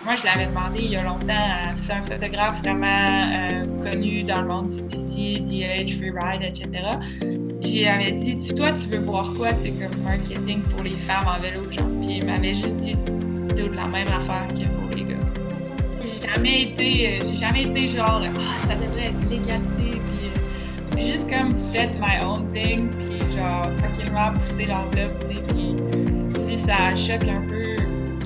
Moi, je l'avais demandé il y a longtemps à un photographe vraiment euh, connu dans le monde du PC, DH, Freeride, etc. J'y avais dit, toi, tu veux voir quoi, c'est comme marketing pour les femmes en vélo, genre. Puis il m'avait juste dit de la même affaire que pour les gars. J'ai jamais été, euh, j'ai jamais été genre, ah, ça devrait être l'égalité, puis euh, juste comme faites my own thing, puis genre tranquillement pousser l'enveloppe, tu puis si ça choque un peu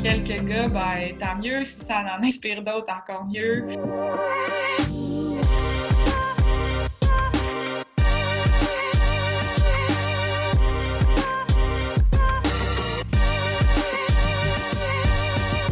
quelques gars, ben, tant mieux. Si ça en inspire d'autres, encore mieux.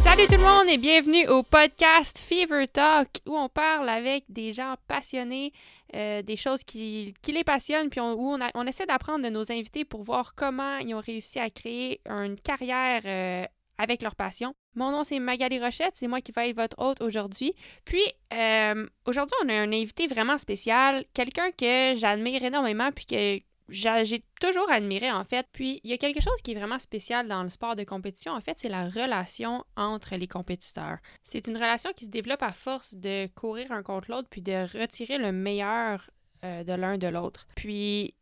Salut tout le monde et bienvenue au podcast Fever Talk où on parle avec des gens passionnés euh, des choses qui, les passionnent, puis on, où on, essaie d'apprendre de nos invités pour voir comment ils ont réussi à créer une carrière euh, avec leur passion. Mon nom, c'est Magali Rochette, c'est moi qui vais être votre hôte aujourd'hui. Puis, euh, aujourd'hui, on a un invité vraiment spécial, quelqu'un que j'admire énormément, puis que j'ai toujours admiré, en fait. Puis, il y a quelque chose qui est vraiment spécial dans le sport de compétition, en fait, c'est la relation entre les compétiteurs. C'est une relation qui se développe à force de courir un contre l'autre, puis de retirer le meilleur euh, de l'un de l'autre. Puis,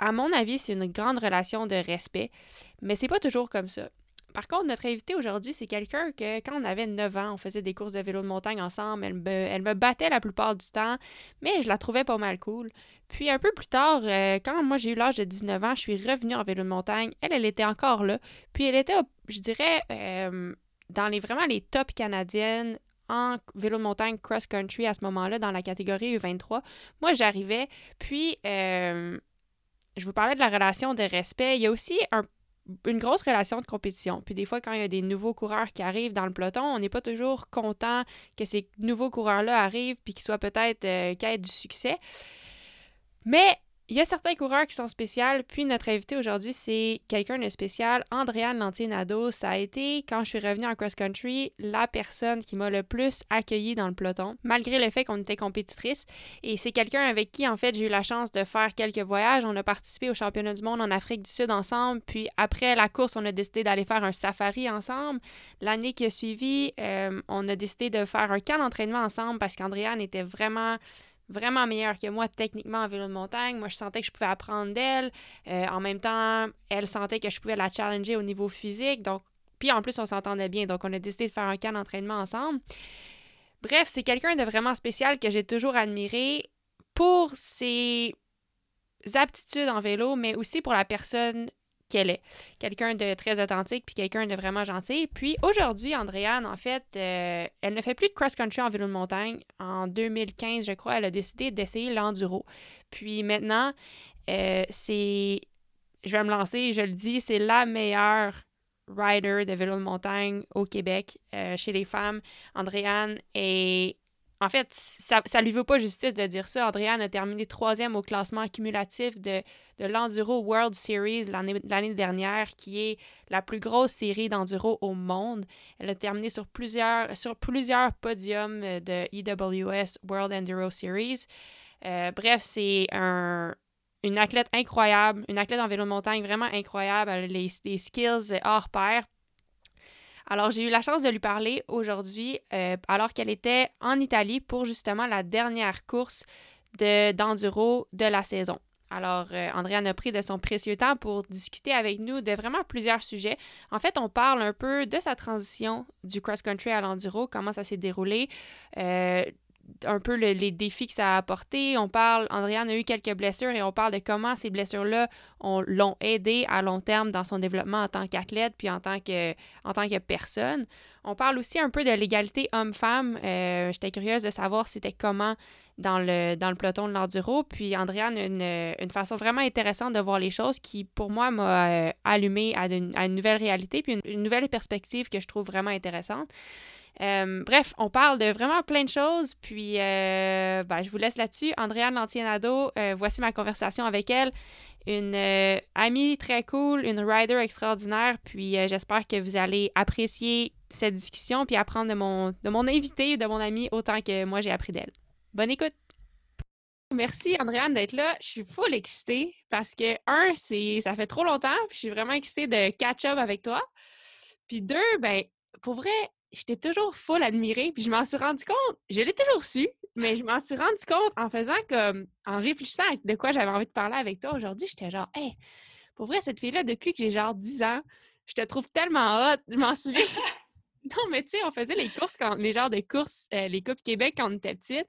à mon avis, c'est une grande relation de respect, mais c'est pas toujours comme ça. Par contre, notre invité aujourd'hui, c'est quelqu'un que quand on avait 9 ans, on faisait des courses de vélo de montagne ensemble. Elle me, elle me battait la plupart du temps, mais je la trouvais pas mal cool. Puis un peu plus tard, euh, quand moi j'ai eu l'âge de 19 ans, je suis revenue en vélo de montagne. Elle, elle était encore là. Puis elle était, je dirais, euh, dans les vraiment les tops canadiennes en vélo de montagne cross-country à ce moment-là, dans la catégorie U23. Moi, j'arrivais. Puis, euh, je vous parlais de la relation de respect. Il y a aussi un une grosse relation de compétition. Puis des fois, quand il y a des nouveaux coureurs qui arrivent dans le peloton, on n'est pas toujours content que ces nouveaux coureurs-là arrivent puis qu'ils soient peut-être euh, du succès. Mais il y a certains coureurs qui sont spéciaux, puis notre invité aujourd'hui, c'est quelqu'un de spécial, Andréane Lantier-Nadeau. Ça a été, quand je suis revenue en cross-country, la personne qui m'a le plus accueillie dans le peloton, malgré le fait qu'on était compétitrice. Et c'est quelqu'un avec qui, en fait, j'ai eu la chance de faire quelques voyages. On a participé au championnat du monde en Afrique du Sud ensemble, puis après la course, on a décidé d'aller faire un safari ensemble. L'année qui a suivi, euh, on a décidé de faire un camp d'entraînement ensemble parce qu'Andréane était vraiment vraiment meilleure que moi techniquement en vélo de montagne. Moi, je sentais que je pouvais apprendre d'elle. Euh, en même temps, elle sentait que je pouvais la challenger au niveau physique. Donc, puis en plus, on s'entendait bien. Donc, on a décidé de faire un camp d'entraînement ensemble. Bref, c'est quelqu'un de vraiment spécial que j'ai toujours admiré pour ses aptitudes en vélo, mais aussi pour la personne qu'elle est. Quelqu'un de très authentique, puis quelqu'un de vraiment gentil. Puis aujourd'hui, Andréane, en fait, euh, elle ne fait plus de cross-country en vélo de montagne. En 2015, je crois, elle a décidé d'essayer l'enduro. Puis maintenant, euh, c'est... Je vais me lancer, je le dis, c'est la meilleure rider de vélo de montagne au Québec euh, chez les femmes. Andréane est en fait, ça ne lui vaut pas justice de dire ça. Andréane a terminé troisième au classement cumulatif de, de l'Enduro World Series l'année dernière, qui est la plus grosse série d'enduro au monde. Elle a terminé sur plusieurs, sur plusieurs podiums de EWS World Enduro Series. Euh, bref, c'est un, une athlète incroyable, une athlète en vélo de montagne vraiment incroyable. Elle a des skills hors pair. Alors, j'ai eu la chance de lui parler aujourd'hui euh, alors qu'elle était en Italie pour justement la dernière course d'enduro de, la saison. Alors, euh, Andréane a pris de son précieux temps pour discuter avec nous de vraiment plusieurs sujets. En fait, on parle un peu de sa transition du cross-country à l'enduro, comment ça s'est déroulé, euh, un peu les défis que ça a apporté. On parle, Andréane a eu quelques blessures et on parle de comment ces blessures-là l'ont aidé à long terme dans son développement en tant qu'athlète puis en tant que, en tant que personne. On parle aussi un peu de l'égalité homme-femme. Euh, j'étais curieuse de savoir c'était comment dans le, dans le peloton de l'enduro. Puis Andréane a une, une, façon vraiment intéressante de voir les choses qui, pour moi, m'a euh, allumé à une, à une, nouvelle réalité puis une nouvelle perspective que je trouve vraiment intéressante. Euh, bref, on parle de vraiment plein de choses, puis euh, ben, je vous laisse là-dessus. Andréane Lantienado, euh, voici ma conversation avec elle. Une amie très cool, une rider extraordinaire, puis j'espère que vous allez apprécier cette discussion puis apprendre de mon, de mon invité, de mon ami, autant que moi j'ai appris d'elle. Bonne écoute! Merci Andréane d'être là. Je suis full excitée parce que, un, c'est ça fait trop longtemps, puis je suis vraiment excitée de catch-up avec toi. Puis deux, ben, pour vrai, j'étais toujours full admirée, puis je m'en suis rendu compte, je l'ai toujours su, mais je m'en suis rendu compte en faisant comme, en réfléchissant à de quoi j'avais envie de parler avec toi aujourd'hui, j'étais genre, hey, pour vrai, cette fille-là, depuis que j'ai genre 10 ans, je te trouve tellement hot, je m'en souviens. non, mais tu sais, on faisait les courses, quand, les genres de courses, euh, les Coupes Québec quand on était petite,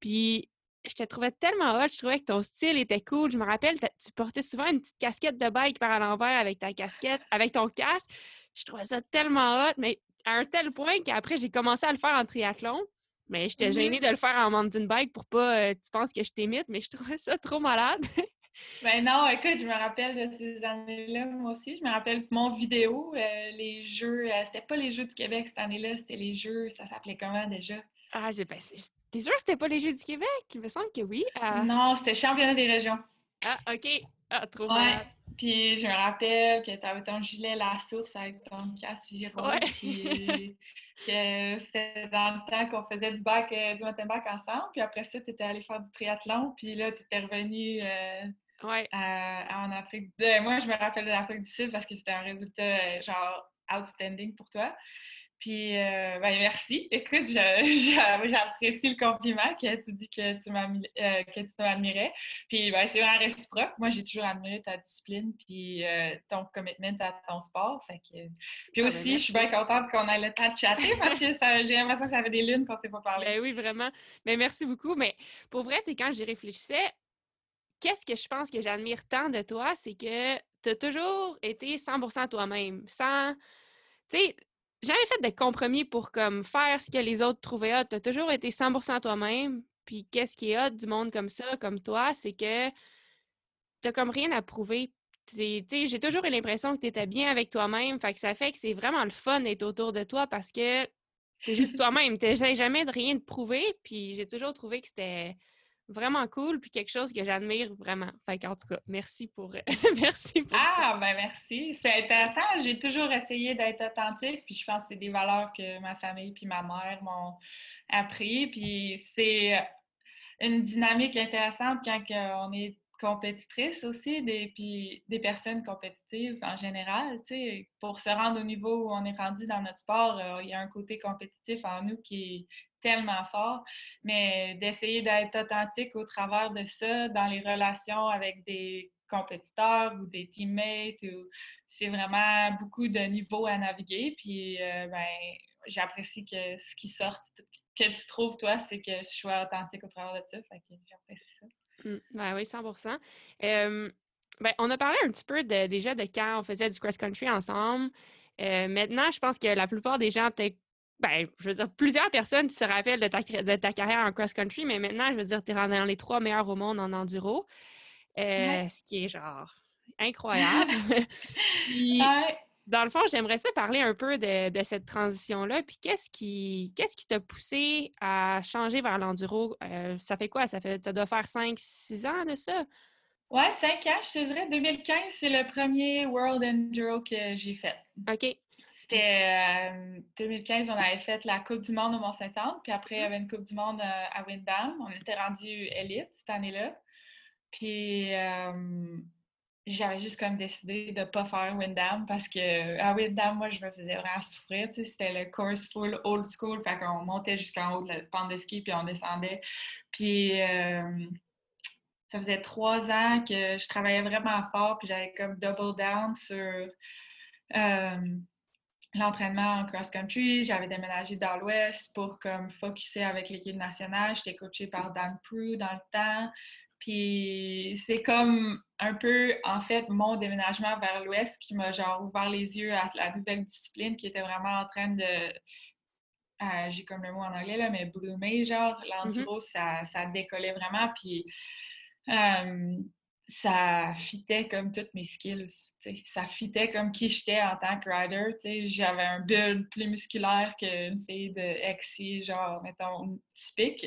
puis je te trouvais tellement hot, je trouvais que ton style était cool. Je me rappelle, tu portais souvent une petite casquette de bike par à l'envers avec ta casquette, avec ton casque. Je trouvais ça tellement hot, mais à un tel point qu'après, j'ai commencé à le faire en triathlon. Mais j'étais mm-hmm. gênée de le faire en mountain bike pour pas euh, tu penses que je t'imite, mais je trouvais ça trop malade. ben non, écoute, je me rappelle de ces années-là, moi aussi. Je me rappelle du mon vidéo, euh, les jeux. Euh, c'était pas les Jeux du Québec cette année-là, c'était les Jeux, ça s'appelait comment déjà? Ah, j'ai ben, T'es sûr que c'était pas les Jeux du Québec? Il me semble que oui. Non, c'était Championnat des régions. Ah, OK. Ah, trop ouais. Puis je me rappelle que tu avais ton gilet La Source avec ton casque Giro. Ouais. Puis que c'était dans le temps qu'on faisait du bac, euh, du mountain back ensemble. Puis après ça, tu étais allé faire du triathlon. Puis là, tu étais revenu euh, ouais. en Afrique. Moi, je me rappelle de l'Afrique du Sud parce que c'était un résultat euh, genre outstanding pour toi. Puis, euh, ben, merci. Écoute, j'apprécie le compliment que tu dis que tu euh, que tu m'admirais. Puis, ben, c'est vraiment réciproque. Moi, j'ai toujours admiré ta discipline puis euh, ton commitment à ton sport. Fait que... Puis ah, ben, aussi, je suis bien contente qu'on ait le temps de chatter parce que j'ai l'impression que ça avait des lunes qu'on ne s'est pas parlé. Ben oui, vraiment. Mais merci beaucoup. Mais pour vrai, quand j'y réfléchissais, qu'est-ce que je pense que j'admire tant de toi, c'est que tu as toujours été 100% toi-même, sans... Tu sais, jamais fait de compromis pour comme faire ce que les autres trouvaient hot. Tu as toujours été 100% toi-même. Puis qu'est-ce qui est hot du monde comme ça, comme toi, c'est que tu comme rien à prouver. J'ai toujours eu l'impression que tu étais bien avec toi-même. Fait que ça fait que c'est vraiment le fun d'être autour de toi parce que c'est juste toi-même. Tu jamais de rien de prouver. Puis j'ai toujours trouvé que c'était vraiment cool, puis quelque chose que j'admire vraiment. Fait en tout cas, merci pour, merci ah, ben merci. C'est intéressant. J'ai toujours essayé d'être authentique, puis je pense que c'est des valeurs que ma famille puis ma mère m'ont appris. Puis c'est une dynamique intéressante quand on est compétitrice aussi, des, puis des personnes compétitives en général. Pour se rendre au niveau où on est rendu dans notre sport, euh, il y a un côté compétitif en nous qui est tellement fort, mais d'essayer d'être authentique au travers de ça dans les relations avec des compétiteurs ou des teammates. C'est vraiment beaucoup de niveaux à naviguer. Puis, euh, ben, j'apprécie que ce qui sort, que tu trouves, toi, c'est que je sois authentique au travers de ça. Fait j'apprécie ça. Mmh, oui, 100 ben, On a parlé un petit peu déjà de quand on faisait du cross-country ensemble. Euh, maintenant, je pense que la plupart des gens ben, je veux dire, plusieurs personnes se rappellent de ta, de ta carrière en cross-country, mais maintenant, je veux dire, tu es dans les trois meilleurs au monde en enduro, euh, ce qui est genre incroyable. Dans le fond, j'aimerais ça parler un peu de, cette transition-là. Puis qu'est-ce qui qu'est-ce qui t'a poussé à changer vers l'enduro? Euh, ça fait quoi? Ça fait ça doit faire 5-6 ans de ça? Ouais, 5 ans, je te dirais. 2015, c'est le premier World Enduro que j'ai fait. OK. C'était 2015, euh, on avait fait la Coupe du Monde au Mont-Saint-Anne, puis après, il y avait une Coupe du Monde euh, à Windham. On était rendu élite cette année-là. Puis j'avais juste comme décidé de ne pas faire Windham parce que à Windham, moi, je me faisais vraiment souffrir. C'était le course full old school. Fait qu'on montait jusqu'en haut de la pente de ski puis on descendait. Puis ça faisait trois ans que je travaillais vraiment fort puis j'avais comme double down sur l'entraînement en cross-country. J'avais déménagé dans l'Ouest pour comme focuser avec l'équipe nationale. J'étais coachée par Dan Prue dans le temps. Puis c'est comme un peu, en fait, mon déménagement vers l'Ouest qui m'a genre ouvert les yeux à la nouvelle discipline qui était vraiment en train de. Euh, j'ai comme le mot en anglais, là, mais bloomer, genre, l'enduro, mm-hmm. ça, ça décollait vraiment. Puis euh, ça fitait comme toutes mes skills. Ça fitait comme qui j'étais en tant que rider. J'avais un build plus musculaire qu'une fille de XC, genre, mettons, typique.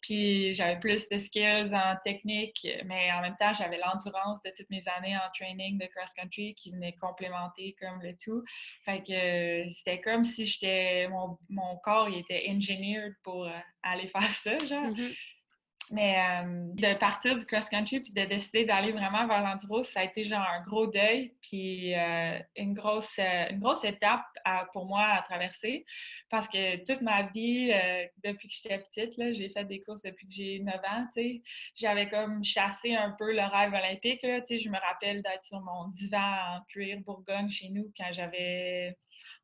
Puis j'avais plus de skills en technique, mais en même temps, j'avais l'endurance de toutes mes années en training de cross-country qui venait complémenter comme le tout. Fait que c'était comme si j'étais... Mon, mon, corps, il était engineered pour euh, aller faire ça, genre. Mm-hmm. Mais euh, de partir du cross-country puis de décider d'aller vraiment vers l'enduro, ça a été genre un gros deuil puis euh, une, grosse, euh, une grosse étape pour moi à traverser parce que toute ma vie, depuis que j'étais petite, j'ai fait des courses depuis que j'ai 9 ans, j'avais comme chassé un peu le rêve olympique. Là, je me rappelle d'être sur mon divan en cuir Bourgogne chez nous quand j'avais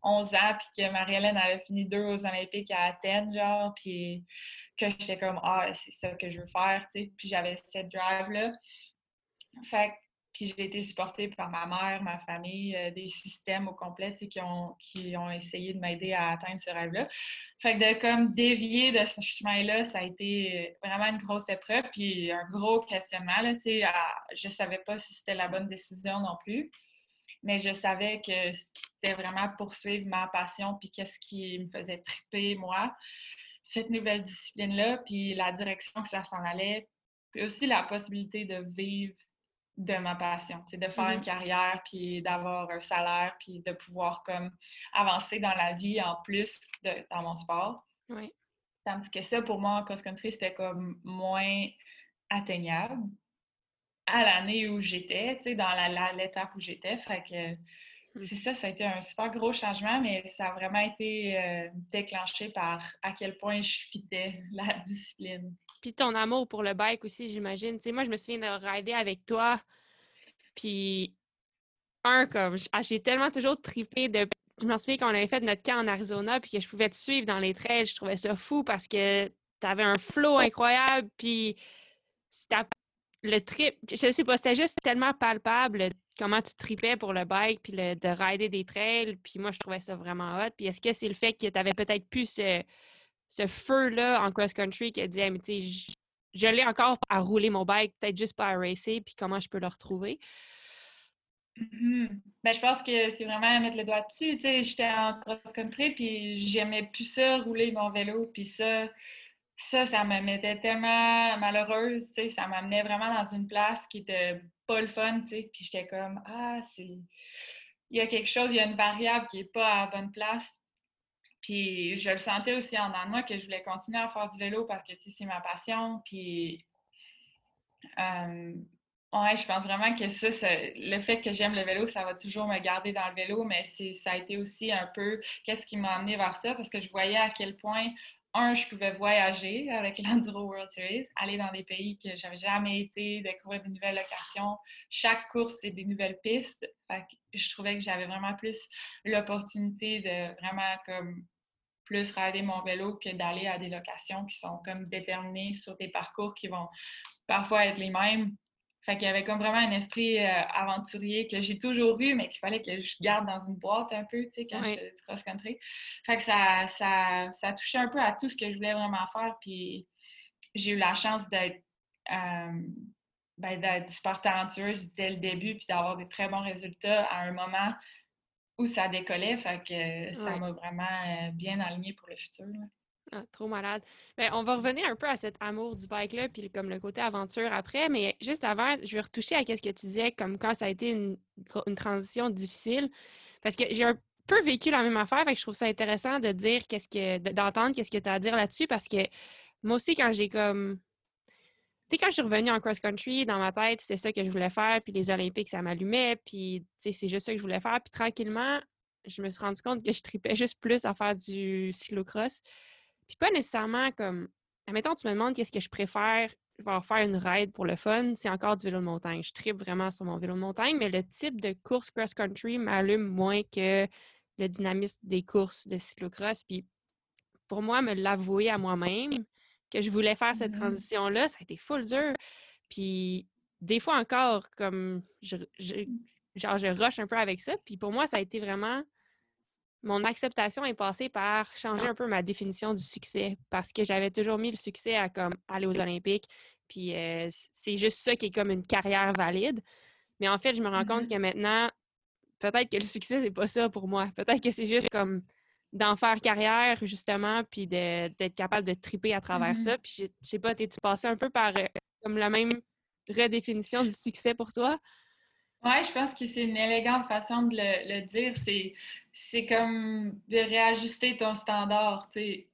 11 ans puis que Marie-Hélène avait fini deux aux Olympiques à Athènes, genre, puis que j'étais comme ah c'est ça que je veux faire tu sais puis j'avais cette drive là fait puis j'ai été supportée par ma mère, ma famille, euh, des systèmes au complet qui ont, qui ont essayé de m'aider à atteindre ce rêve-là. Fait que de comme dévier de ce chemin-là, ça a été vraiment une grosse épreuve, puis un gros questionnement. Là, à, je savais pas si c'était la bonne décision non plus, mais je savais que c'était vraiment poursuivre ma passion, puis qu'est-ce qui me faisait triper, moi cette nouvelle discipline-là, puis la direction que ça s'en allait, puis aussi la possibilité de vivre de ma passion, de faire une mm-hmm. carrière, puis d'avoir un salaire, puis de pouvoir comme avancer dans la vie en plus de, dans mon sport. Oui. Tandis que ça, pour moi, en cross-country, c'était comme moins atteignable à l'année où j'étais, dans l'étape où j'étais. Fait que. C'est ça, ça a été un super gros changement, mais ça a vraiment été euh, déclenché par à quel point je fitais la discipline. Puis ton amour pour le bike aussi, j'imagine. Tu sais, moi, je me souviens de rider avec toi, puis un, comme, ah, j'ai tellement toujours tripé de... Je me souviens qu'on avait fait notre camp en Arizona, puis que je pouvais te suivre dans les trails, je trouvais ça fou parce que tu avais un flow incroyable, puis le trip, je sais pas, c'était juste tellement palpable comment tu tripais pour le bike, puis le, de rider des trails, puis moi, je trouvais ça vraiment hot. Puis est-ce que c'est le fait que tu avais peut-être plus ce, ce feu-là en cross-country qui a dit, mais tu sais, je, l'ai encore à rouler mon bike, peut-être juste pas à racer, puis comment je peux le retrouver? Mm-hmm. Ben, je pense que c'est vraiment mettre le doigt dessus. J'étais en cross-country, puis j'aimais plus ça, rouler mon vélo, puis ça, ça, ça me mettait tellement malheureuse, ça m'amenait vraiment dans une place qui était pas le fun, tu sais, puis j'étais comme, ah, c'est... Il y a quelque chose, il y a une variable qui est pas à bonne place. Puis je le sentais aussi en moi que je voulais continuer à faire du vélo parce que, tu sais, c'est ma passion, puis... Euh, ouais, je pense vraiment que ça, le fait que j'aime le vélo, ça va toujours me garder dans le vélo, mais ça a été aussi un peu qu'est-ce qui m'a amené vers ça, parce que je voyais à quel point un, je pouvais voyager avec l'Enduro World Series, aller dans des pays que j'avais jamais été, découvrir de nouvelles locations. Chaque course, c'est des nouvelles pistes. je trouvais que j'avais vraiment plus l'opportunité de vraiment comme plus rider mon vélo que d'aller à des locations qui sont comme déterminées sur des parcours qui vont parfois être les mêmes fait qu'il y avait comme vraiment un esprit euh, aventurier que j'ai toujours vu, mais qu'il fallait que je garde dans une boîte un peu, tu sais, quand je faisais du cross-country. Fait que ça, ça, ça touchait un peu à tout ce que je voulais vraiment faire. Puis j'ai eu la chance d'être euh, ben, d'être super talentueuse dès le début, puis d'avoir des très bons résultats à un moment où ça décollait. Fait que ça m'a vraiment euh, bien aligné pour le futur. Ah, trop malade. Ben, on va revenir un peu à cet amour du bike-là, puis comme le côté aventure après, mais juste avant, je vais retoucher à ce que tu disais, comme quand ça a été une, transition difficile, parce que j'ai un peu vécu la même affaire, fait que je trouve ça intéressant de dire qu'est-ce que, d'entendre qu'est-ce que tu as à dire là-dessus, parce que moi aussi, quand j'ai comme. Tu sais, quand je suis revenue en cross-country, dans ma tête, c'était ça que je voulais faire, puis les Olympiques, ça m'allumait, puis c'est juste ça que je voulais faire, puis tranquillement, je me suis rendu compte que je tripais juste plus à faire du cyclocross. Puis pas nécessairement comme, admettons, tu me demandes qu'est-ce que je préfère, je vais faire une ride pour le fun, c'est encore du vélo de montagne. Je tripe vraiment sur mon vélo de montagne, mais le type de course cross-country m'allume moins que le dynamisme des courses de cyclocross. Puis pour moi, me l'avouer à moi-même que je voulais faire cette mmh transition-là, ça a été full dur. Puis des fois encore, comme je, genre, je rush un peu avec ça. Puis pour moi, ça a été vraiment mon acceptation est passée par changer un peu ma définition du succès parce que j'avais toujours mis le succès à comme aller aux Olympiques. Puis euh, c'est juste ça qui est comme une carrière valide. Mais en fait, je me rends compte mm-hmm. que maintenant, peut-être que le succès, c'est pas ça pour moi. Peut-être que c'est juste comme d'en faire carrière, justement, puis d'être capable de triper à travers ça. Mm-hmm. Puis je sais pas, t'es-tu passé un peu par euh, comme la même redéfinition du succès pour toi? Oui, je pense que c'est une élégante façon de le, dire. C'est comme de réajuster ton standard, tu sais.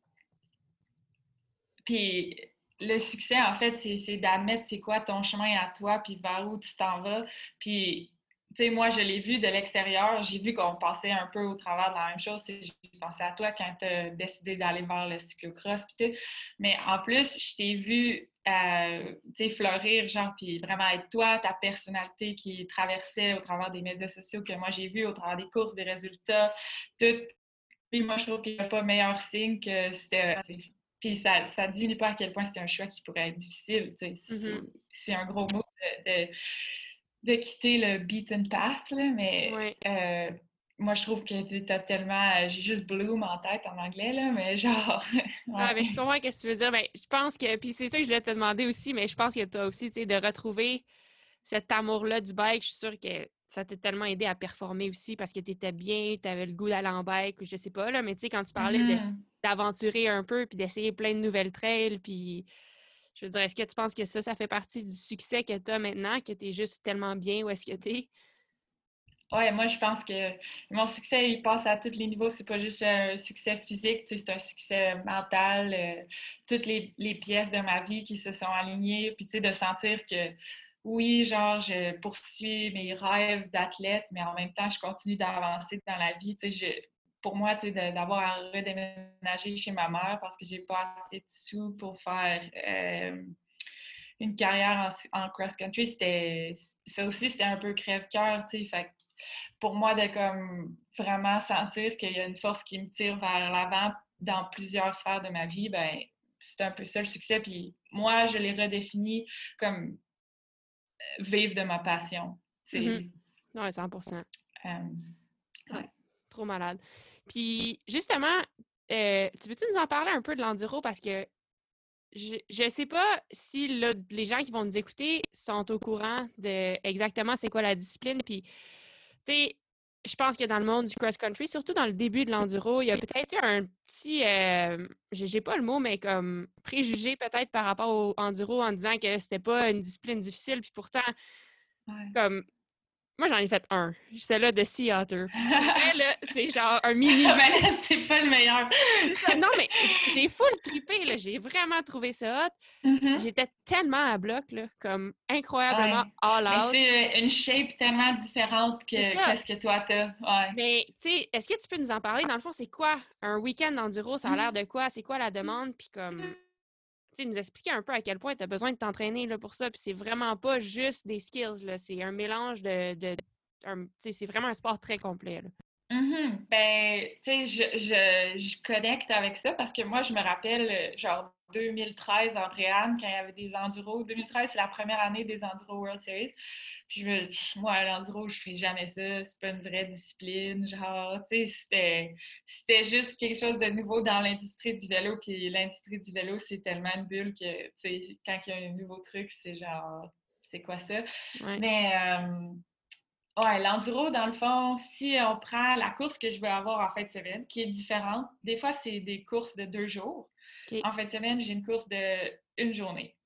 Puis le succès, en fait, c'est d'admettre c'est quoi ton chemin à toi, puis vers où tu t'en vas. Puis, tu sais, moi, je l'ai vu de l'extérieur. J'ai vu qu'on passait un peu au travers de la même chose. J'ai pensé à toi quand tu as décidé d'aller vers le cyclocross. Mais en plus, je t'ai vu euh, fleurir, genre, puis vraiment être toi, ta personnalité qui traversait au travers des médias sociaux que moi j'ai vu, au travers des courses, des résultats, tout. Puis moi, je trouve qu'il n'y a pas meilleur signe que c'était puis ça ne diminue pas à quel point c'est un choix qui pourrait être difficile. Mm-hmm. C'est un gros mot de, de, quitter le beaten path, là, mais euh, moi, je trouve que tu as tellement. Euh, j'ai juste bloom en tête en anglais, là, mais genre. Ah, mais je comprends ce que tu veux dire. Mais je pense que. Puis c'est ça que je voulais te demander aussi, mais je pense que toi aussi, tu sais, de retrouver cet amour-là du bike, je suis sûre que ça t'a tellement aidé à performer aussi parce que tu étais bien, tu avais le goût d'aller en bike ou je sais pas, là, mais tu sais, quand tu parlais mm-hmm. d'aventurer un peu puis d'essayer plein de nouvelles trails, puis je veux dire, est-ce que tu penses que ça, ça fait partie du succès que tu as maintenant, que tu es juste tellement bien où est-ce que tu es? Oui, moi, je pense que mon succès, il passe à tous les niveaux. C'est pas juste un succès physique, c'est un succès mental. Euh, toutes les, pièces de ma vie qui se sont alignées, puis de sentir que oui, genre, je poursuis mes rêves d'athlète, mais en même temps, je continue d'avancer dans la vie. pour moi, d'avoir à redéménager chez ma mère parce que j'ai pas assez de sous pour faire euh, une carrière en, cross-country, c'était ça aussi, c'était un peu crève-cœur. Fait pour moi, de comme vraiment sentir qu'il y a une force qui me tire vers l'avant dans plusieurs sphères de ma vie, ben c'est un peu ça le succès. Puis moi, je l'ai redéfini comme vivre de ma passion. Oui, 100% Trop malade. Puis, justement, euh, tu peux-tu nous en parler un peu de l'enduro? Parce que je ne sais pas si les gens qui vont nous écouter sont au courant de exactement c'est quoi la discipline. Puis, tu sais, je pense que dans le monde du cross-country, surtout dans le début de l'enduro, il y a peut-être un petit, euh, j'ai pas le mot, mais comme préjugé peut-être par rapport au enduro en disant que c'était pas une discipline difficile, puis pourtant, comme moi, j'en ai fait un. Celle-là de Sea Otter. c'est genre un mini. mais c'est pas le meilleur. non, mais j'ai full trippé, là. J'ai vraiment trouvé ça hot. Mm-hmm. J'étais tellement à bloc, là, comme incroyablement all out. c'est une shape tellement différente que qu'est-ce que toi t'as. Ouais. Mais, tu sais, est-ce que tu peux nous en parler? Dans le fond, c'est quoi un week-end d'enduro? Ça a l'air de quoi? C'est quoi la demande? Puis comme nous expliquer un peu à quel point tu as besoin de t'entraîner pour ça. Puis c'est vraiment pas juste des skills, c'est un mélange de. de c'est vraiment un sport très complet. Mm-hmm. Ben, tu sais, je, je, je, connecte avec ça parce que moi, je me rappelle, genre, 2013, Andréane, quand il y avait des enduros. 2013, c'est la première année des enduros World Series. Puis, je me, moi, l'enduro, je fais jamais ça. C'est pas une vraie discipline. Genre, tu sais, c'était juste quelque chose de nouveau dans l'industrie du vélo. Puis, l'industrie du vélo, c'est tellement une bulle que, tu sais, quand il y a un nouveau truc, c'est genre, c'est quoi ça? Mais, euh, Ouais, l'enduro, dans le fond, si on prend la course que je veux avoir en fin de semaine, qui est différente, des fois, c'est des courses de deux jours. En fin de semaine, j'ai une course de une journée.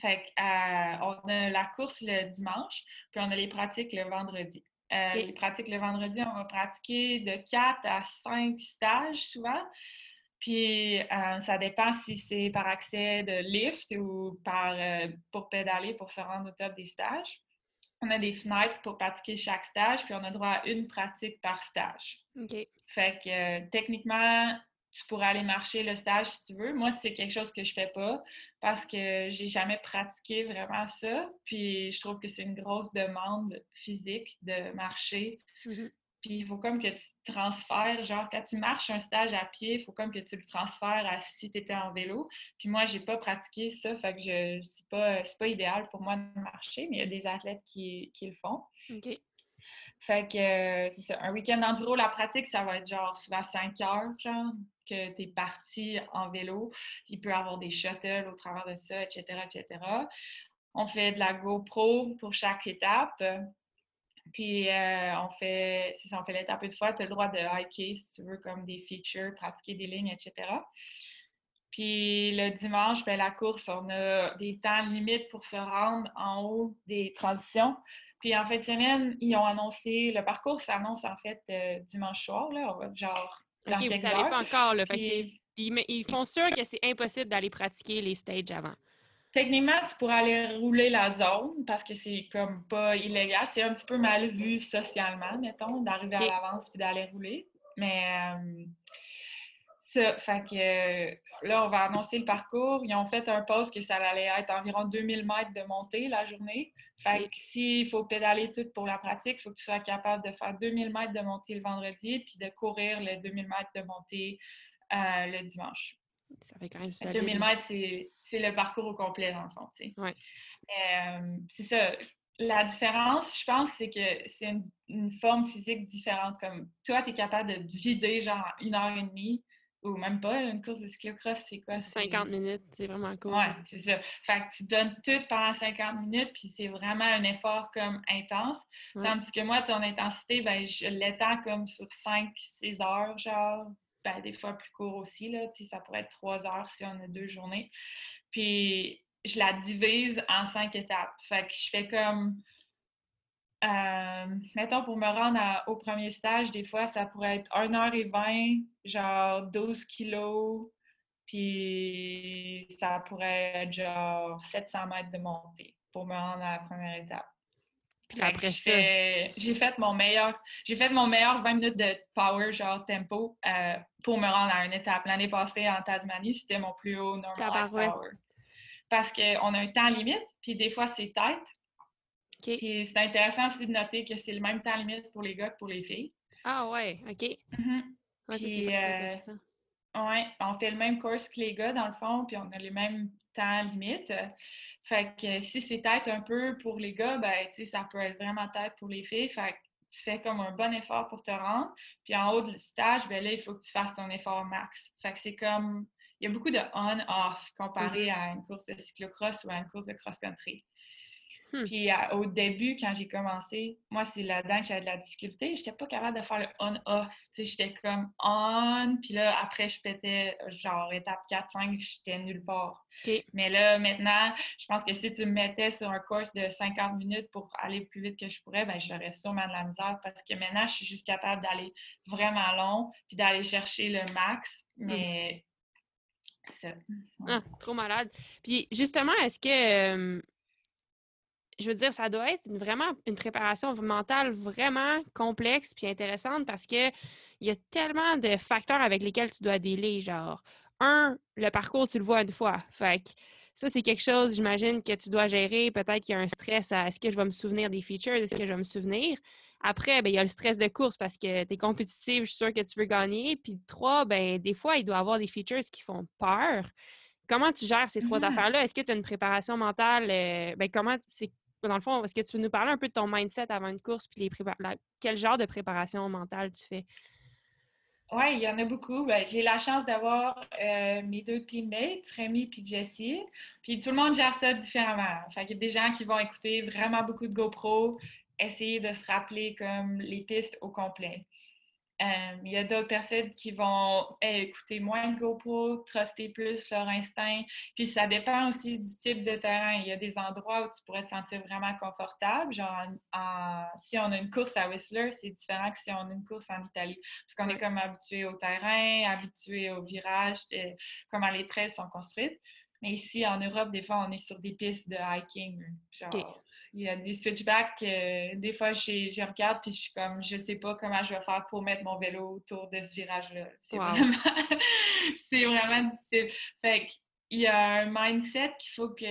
Fait euh, on a la course le dimanche, puis on a les pratiques le vendredi. Euh, les pratiques le vendredi, on va pratiquer de 4 à 5 stages souvent. Puis euh, ça dépend si c'est par accès de lift ou par pour pédaler pour se rendre au top des stages on a des fenêtres pour pratiquer chaque stage, puis on a droit à une pratique par stage. OK. Fait que techniquement, tu pourrais aller marcher le stage si tu veux. Moi, c'est quelque chose que je fais pas parce que j'ai jamais pratiqué vraiment ça. Puis je trouve que c'est une grosse demande physique de marcher. Mm-hmm. Puis il faut comme que tu transfères, genre quand tu marches un stage à pied, il faut comme que tu le transfères à si tu étais en vélo. Puis moi, j'ai pas pratiqué ça, fait que je c'est pas, pas idéal pour moi de marcher, mais il y a des athlètes qui, qui le font. OK. Fait que c'est ça. Un week-end d'enduro, la pratique, ça va être genre souvent 5 heures, genre, que tu es parti en vélo. Il peut y avoir des shuttles au travers de ça, etc., etc. On fait de la GoPro pour chaque étape. Puis euh, on fait, si on fait l'étape une fois, tu as le droit de hiker si tu veux, comme des features, pratiquer des lignes, etc. Puis le dimanche, ben, la course, on a des temps limites pour se rendre en haut des transitions. Puis en fin de semaine, ils ont annoncé, le parcours s'annonce en fait euh, dimanche soir, là, genre dans OK, vous savez pas encore, là, ils, font sûr que c'est impossible d'aller pratiquer les stages avant. Techniquement, tu pourrais aller rouler la zone parce que c'est comme pas illégal. C'est un petit peu mal vu socialement, mettons, d'arriver à l'avance puis d'aller rouler. Mais euh, ça, fait que là, on va annoncer le parcours. Ils ont fait un poste que ça allait être environ 2000 mètres de montée la journée. Fait que s'il faut pédaler tout pour la pratique, il faut que tu sois capable de faire 2000 mètres de montée le vendredi puis de courir les 2000 mètres de montée euh, le dimanche. Ça fait quand même ça. 2000 mètres, c'est le parcours au complet, dans le fond. Ouais. Euh, c'est ça. La différence, je pense, c'est que c'est une, forme physique différente. Comme toi, tu es capable de vider genre une heure et demie ou même pas. Une course de cyclocross, c'est quoi? 50 minutes, c'est vraiment cool. Ouais, c'est ça. Fait que tu donnes tout pendant 50 minutes, puis c'est vraiment un effort comme intense. Tandis que moi, ton intensité, ben, je l'étends comme sur 5-6 heures, genre ben, des fois plus court aussi. Là, ça pourrait être trois heures si on a deux journées. Puis je la divise en cinq étapes. Fait que je fais comme. Euh, mettons, pour me rendre au premier stage, des fois, ça pourrait être 1h20, genre 12 kilos, puis ça pourrait être genre 700 mètres de montée pour me rendre à la première étape. Puis après ça, j'ai fait mon meilleur, j'ai fait mon meilleur 20 minutes de power, genre tempo, euh, pour me rendre à une étape. L'année passée en Tasmanie, c'était mon plus haut normal power. Parce qu'on a un temps limite, puis des fois c'est tête. Puis c'est intéressant aussi de noter que c'est le même temps limite pour les gars que pour les filles. Ah ouais, ok. Mm oui, on fait le même course que les gars, dans le fond, puis on a les mêmes temps limites. Fait que si c'est tête un peu pour les gars, ben, tu sais, ça peut être vraiment tête pour les filles. Fait que tu fais comme un bon effort pour te rendre. Puis en haut du stage, ben là, il faut que tu fasses ton effort max. Fait que c'est comme, il y a beaucoup de on-off comparé mm-hmm. à une course de cyclocross ou à une course de cross-country. Hmm. Puis au début, quand j'ai commencé, moi, c'est là-dedans que j'avais de la difficulté. Je n'étais pas capable de faire le on-off. J'étais comme on, puis là, après, je pétais genre étape 4-5, j'étais nulle part. Mais là, maintenant, je pense que si tu me mettais sur un course de 50 minutes pour aller plus vite que je pourrais, ben, j'aurais sûrement de la misère parce que maintenant, je suis juste capable d'aller vraiment long puis d'aller chercher le max. Hmm. Mais. Ça. Ah, trop malade. Puis justement, est-ce que je veux dire, ça doit être vraiment une préparation mentale vraiment complexe puis intéressante parce que il y a tellement de facteurs avec lesquels tu dois dealer. Genre, un, le parcours, tu le vois une fois. Fait que ça, c'est quelque chose, j'imagine, que tu dois gérer. Peut-être qu'il y a un stress à est-ce que je vais me souvenir des features, est-ce que je vais me souvenir? Après, ben, il y a le stress de course parce que tu es compétitive, je suis sûre que tu veux gagner. Puis trois, ben, des fois, il doit y avoir des features qui font peur. Comment tu gères ces trois mmh. affaires-là? Est-ce que tu as une préparation mentale? Euh, ben, comment c'est dans le fond, est-ce que tu peux nous parler un peu de ton mindset avant une course, puis les quel genre de préparation mentale tu fais? Oui, il y en a beaucoup. Ben, j'ai la chance d'avoir euh, mes deux teammates, Rémi et Jessie. Puis tout le monde gère ça différemment. Fait il y a des gens qui vont écouter vraiment beaucoup de GoPro, essayer de se rappeler comme les pistes au complet. Euh, il y a d'autres personnes qui vont écouter moins de GoPro, truster plus leur instinct. Puis ça dépend aussi du type de terrain. Il y a des endroits où tu pourrais te sentir vraiment confortable. Genre, si on a une course à Whistler, c'est différent que si on a une course en Italie. Parce qu'on est comme habitué au terrain, habitué au virage, comment les trails sont construites. Mais ici, en Europe, des fois, on est sur des pistes de hiking. Genre, il y a des switchbacks. Euh, des fois, je, regarde puis je suis comme, je sais pas comment je vais faire pour mettre mon vélo autour de ce virage-là. C'est vraiment, vraiment difficile. Fait qu'il y a un mindset qu'il faut que.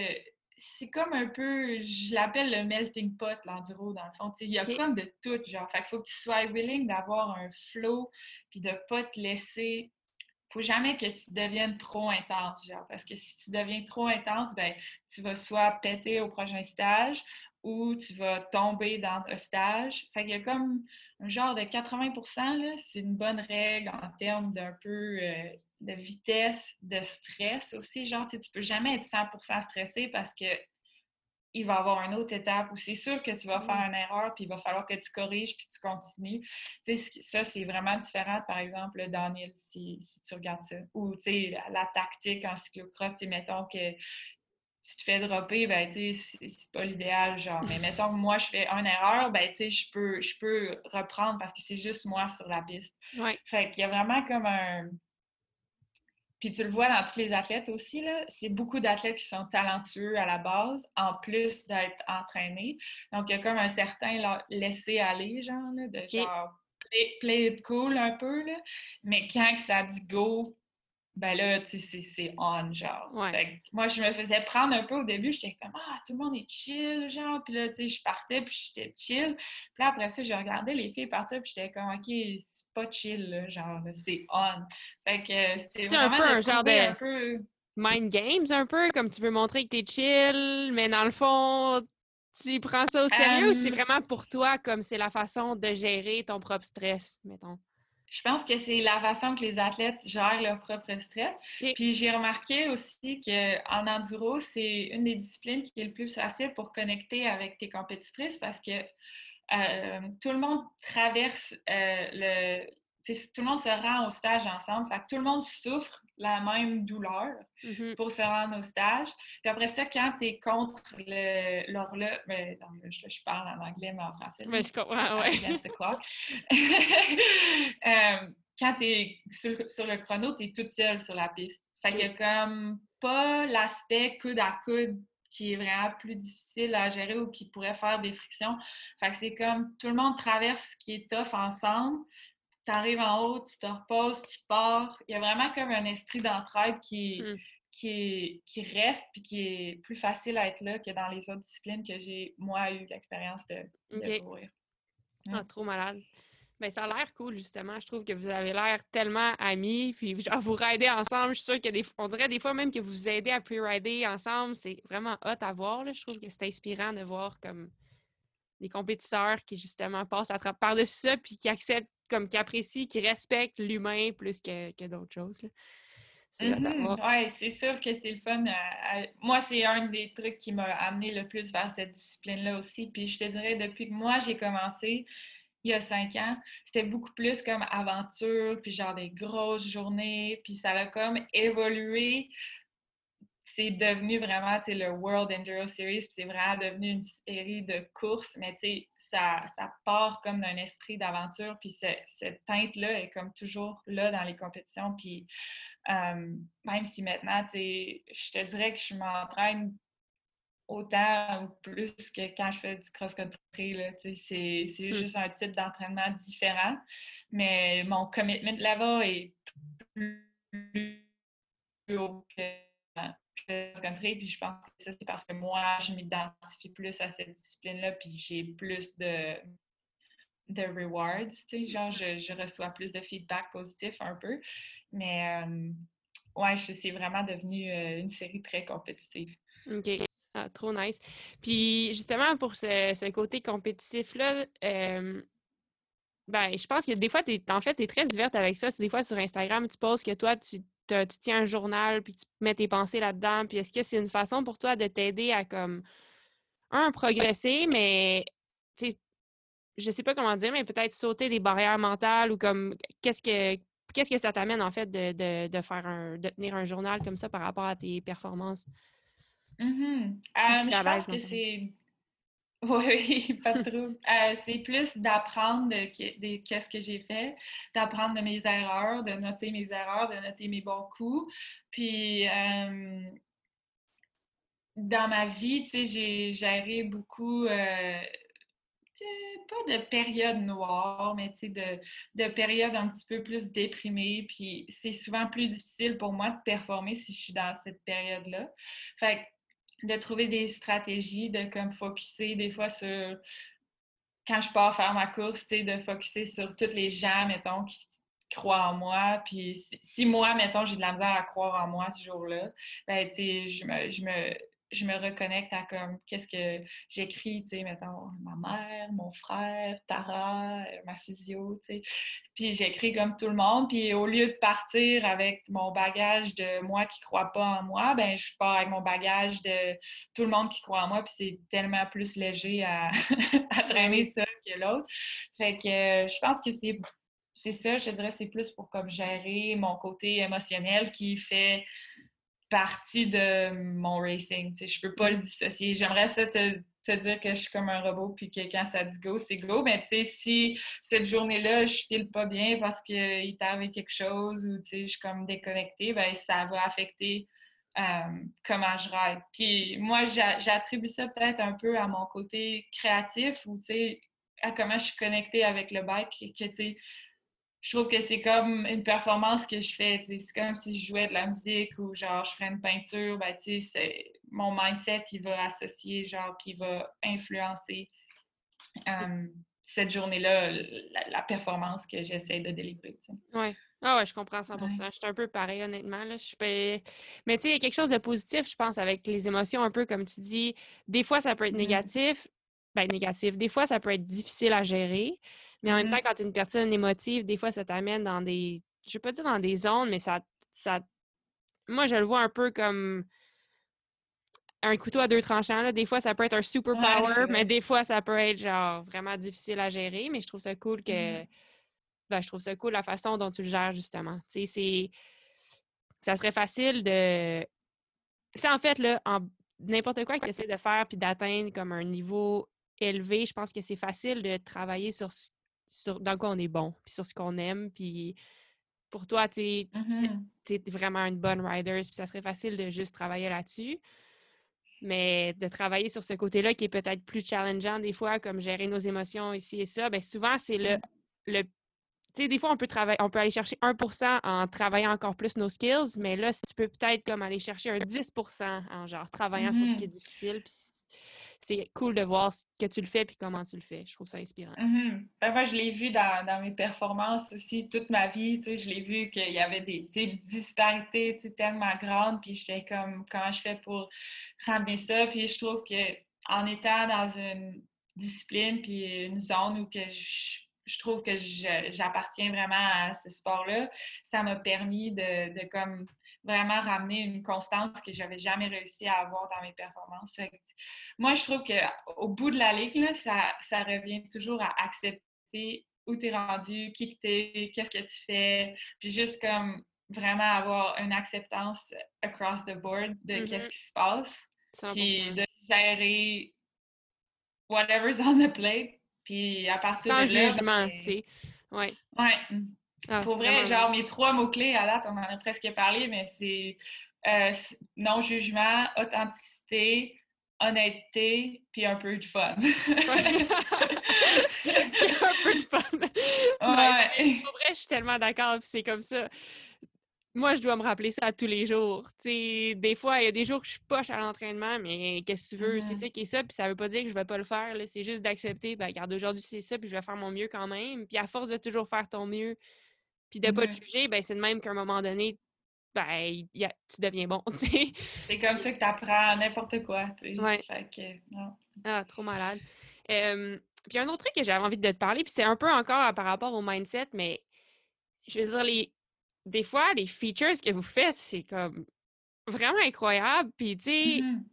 C'est comme un peu, je l'appelle le melting pot, l'enduro, dans le fond. il y a comme de tout, genre. Fait qu'il faut que tu sois willing d'avoir un flow puis de pas te laisser faut jamais que tu deviennes trop intense, genre, parce que si tu deviens trop intense, ben, tu vas soit péter au prochain stage ou tu vas tomber dans un stage. Fait qu'il y a comme un genre de 80% c'est une bonne règle en termes d'un peu euh, de vitesse, de stress aussi. Genre, tu peux jamais être 100% stressé parce que il va y avoir une autre étape où c'est sûr que tu vas faire une erreur, puis il va falloir que tu corriges, puis tu continues. ça, c'est vraiment différent, par exemple, le downhill, si, tu regardes ça. Ou, la, la tactique en cyclocross, mettons que tu te fais dropper, ben, tu sais, c'est pas l'idéal, genre. Mais mettons que moi, je fais une erreur, ben, tu sais, je peux, je peux reprendre parce que c'est juste moi sur la piste. Ouais. Fait qu'il y a vraiment comme un puis tu le vois dans tous les athlètes aussi, là, c'est beaucoup d'athlètes qui sont talentueux à la base, en plus d'être entraînés. Donc, il y a comme un certain laisser-aller, genre, là, de genre play, it cool un peu, là. Mais quand ça dit go, ben là, tu sais, c'est on, genre. moi, je me faisais prendre un peu au début, j'étais comme, ah, tout le monde est chill, genre. Puis là, tu sais, je partais, puis j'étais chill. Puis là, après ça, je regardais les filles partir, puis j'étais comme, OK, c'est pas chill, là, genre, c'est on. Fait que c'était vraiment un peu un genre de mind games, un peu, comme tu veux montrer que t'es chill, mais dans le fond, tu prends ça au sérieux ou c'est vraiment pour toi, comme c'est la façon de gérer ton propre stress, mettons? Je pense que c'est la façon que les athlètes gèrent leur propre stress. Puis j'ai remarqué aussi qu'en enduro, c'est une des disciplines qui est le plus facile pour connecter avec tes compétitrices parce que euh, tout le monde traverse euh, le, tout le monde se rend au stage ensemble. Fait que tout le monde souffre la même douleur mm-hmm. pour se rendre au stage. Puis après ça, quand tu es contre l'horloge, mais je, je, parle en anglais, mais en français. Mais je comprends, ouais. euh, quand tu es sur, le chrono, tu es toute seule sur la piste. Fait a comme pas l'aspect coude à coude qui est vraiment plus difficile à gérer ou qui pourrait faire des frictions. Fait que c'est comme tout le monde traverse ce qui est tough ensemble, tu arrives en haut, tu te reposes, tu pars. Il y a vraiment comme un esprit d'entraide qui, hmm. qui, qui reste puis qui est plus facile à être là que dans les autres disciplines que j'ai, moi, eu l'expérience de, courir. Ah, trop malade. Ben, ça a l'air cool, justement. Je trouve que vous avez l'air tellement amis, puis genre, vous ridez ensemble. Je suis sûre que des on dirait des fois même que vous vous aidez à pre-rider ensemble. C'est vraiment hot à voir. Là. Je trouve que c'est inspirant de voir comme des compétiteurs qui, justement, passent à par-dessus ça, puis qui acceptent comme qui apprécie, qui respecte l'humain plus que, que d'autres choses. C'est mm-hmm. c'est sûr que c'est le fun. Moi, c'est un des trucs qui m'a amené le plus vers cette discipline-là aussi. Puis je te dirais, depuis que moi, j'ai commencé, il y a cinq ans, c'était beaucoup plus comme aventure, puis genre des grosses journées, puis ça a comme évolué c'est devenu vraiment le World Enduro Series, c'est vraiment devenu une série de courses, mais ça, ça part comme d'un esprit d'aventure, puis cette teinte-là est comme toujours là dans les compétitions, puis euh, même si maintenant, je te dirais que je m'entraîne autant ou plus que quand je fais du cross-country. C'est mmh. juste un type d'entraînement différent, mais mon commitment là-bas est plus haut que puis je pense que ça, c'est parce que moi, je m'identifie plus à cette discipline-là, puis j'ai plus de, de rewards, tu sais, genre, je, reçois plus de feedback positif un peu. Mais, euh, ouais, c'est vraiment devenu euh, une série très compétitive. OK. Ah, trop nice. Puis, justement, pour ce, côté compétitif-là, euh, ben, je pense que des fois, en fait, tu es très ouverte avec ça. Des fois, sur Instagram, tu poses que toi, tu tu tiens un journal, puis tu mets tes pensées là-dedans, puis est-ce que c'est une façon pour toi de t'aider à, comme, un, progresser, mais, tu sais, je sais pas comment dire, mais peut-être sauter des barrières mentales ou comme, qu'est-ce que qu'est-ce que ça t'amène, en fait, de, faire un, de tenir un journal comme ça par rapport à tes performances? Mm-hmm. je pense que c'est oui, pas trop. Euh, c'est plus d'apprendre de, qu'est-ce que j'ai fait, d'apprendre de mes erreurs, de noter mes erreurs, de noter mes bons coups. Puis, dans ma vie, tu sais, j'ai géré beaucoup, euh, pas de période noire, mais tu sais, de, de périodes un petit peu plus déprimées. Puis, c'est souvent plus difficile pour moi de performer si je suis dans cette période-là. Fait que, de trouver des stratégies, de comme focuser des fois sur quand je pars faire ma course, de focuser sur toutes les gens, mettons, qui croient en moi. Puis si, moi, mettons, j'ai de la misère à croire en moi ce jour-là, ben, tu sais, je me, je me je me reconnecte à comme qu'est-ce que j'écris, tu sais, mettons, ma mère, mon frère, Tara, euh, ma physio, tu sais. Puis j'écris comme tout le monde. Puis au lieu de partir avec mon bagage de moi qui crois pas en moi, ben je pars avec mon bagage de tout le monde qui croit en moi. Puis c'est tellement plus léger à, à traîner ça que l'autre. Fait que euh, je pense que c'est c'est ça, je dirais, c'est plus pour comme gérer mon côté émotionnel qui fait partie de mon racing. Je je peux pas le dissocier. J'aimerais ça te, te dire que je suis comme un robot puis que quand ça dit go, c'est go. Mais tu sais, si cette journée-là, je file pas bien parce qu'il t'arrive quelque chose ou tu sais, je suis comme déconnectée, ben ça va affecter euh, comment je ride. Puis moi, j'attribue ça peut-être un peu à mon côté créatif ou tu sais, à comment je suis connectée avec le bike. Que tu sais, je trouve que c'est comme une performance que je fais. C'est comme si je jouais de la musique ou genre je ferais une peinture. Ben, mon mindset, il va associer, genre, puis il va influencer euh, cette journée-là, la, performance que j'essaie de délivrer. Oui. Ah ouais, je comprends 100% Je suis un peu pareil, honnêtement. Là. Je Mais tu sais, il y a quelque chose de positif, je pense, avec les émotions, un peu comme tu dis. Des fois, ça peut être mmh. négatif. Ben, négatif. Des fois, ça peut être difficile à gérer. Mais en même temps, mmh. quand tu es une personne émotive, des fois, ça t'amène dans des. Je vais pas dire dans des zones, mais ça, ça. Moi, je le vois un peu comme un couteau à deux tranchants. Là. Des fois, ça peut être un superpower, mais des fois, ça peut être genre vraiment difficile à gérer. Mais je trouve ça cool que. Mmh. Ben, je trouve ça cool la façon dont tu le gères, justement. Tu sais, c'est. Ça serait facile de. Tu sais, en fait, là, n'importe quoi que tu essaies de faire puis d'atteindre comme un niveau élevé, je pense que c'est facile de travailler sur dans quoi on est bon, puis sur ce qu'on aime, puis pour toi, tu es, mm-hmm. vraiment une bonne rider, puis ça serait facile de juste travailler là-dessus. Mais de travailler sur ce côté-là qui est peut-être plus challengeant des fois, comme gérer nos émotions ici et ça, bien souvent, c'est le, le tu sais, des fois, on peut travailler, on peut aller chercher 1% en travaillant encore plus nos skills, mais là, tu peux peut-être comme aller chercher un 10% en genre travaillant sur ce qui est mm-hmm. difficile, puis c'est cool de voir que tu le fais puis comment tu le fais. Je trouve ça inspirant. Mm moi, je l'ai vu dans, mes performances aussi toute ma vie. Je l'ai vu qu'il y avait des, disparités tellement grandes. Puis j'étais comme, comment je fais pour ramener ça? Puis je trouve que en étant dans une discipline puis une zone où que je, trouve que j'appartiens vraiment à ce sport-là, ça m'a permis de, de comme vraiment ramener une constance que j'avais jamais réussi à avoir dans mes performances. Moi, je trouve qu'au bout de la ligue, ça, ça revient toujours à accepter où tu es rendu, qui que tu es, qu'est-ce que tu fais, puis juste comme vraiment avoir une acceptance across the board de mm-hmm. qu'est-ce qui se passe, puis de gérer whatever's on the plate, puis à partir de là... Sans jugement, ben tu sais. Ouais. Ouais. Ah, Pour vrai, genre mes trois mots-clés à date, on en a presque parlé, mais c'est euh, non-jugement, authenticité, honnêteté, puis un peu de fun. un peu de fun. Ouais. Pour vrai, je suis tellement d'accord, c'est comme ça. Moi, je dois me rappeler ça tous les jours. des fois, il y a des jours que je suis poche à l'entraînement, mais qu'est-ce que tu veux? C'est mm-hmm. ça qui est ça, puis ça veut pas dire que je vais pas le faire. C'est juste d'accepter, ben, regarde, aujourd'hui, c'est ça, puis je vais faire mon mieux quand même. Puis à force de toujours faire ton mieux, puis de ne pas te juger, ben, c'est de même qu'à un moment donné, ben, tu deviens bon, C'est comme ça que tu apprends n'importe quoi, Ouais. Ah, trop malade. puis un autre truc que j'avais envie de te parler, puis c'est un peu encore par rapport au mindset, mais je veux dire, les... des fois, les features que vous faites, c'est comme vraiment incroyable. Puis, tu sais, mmh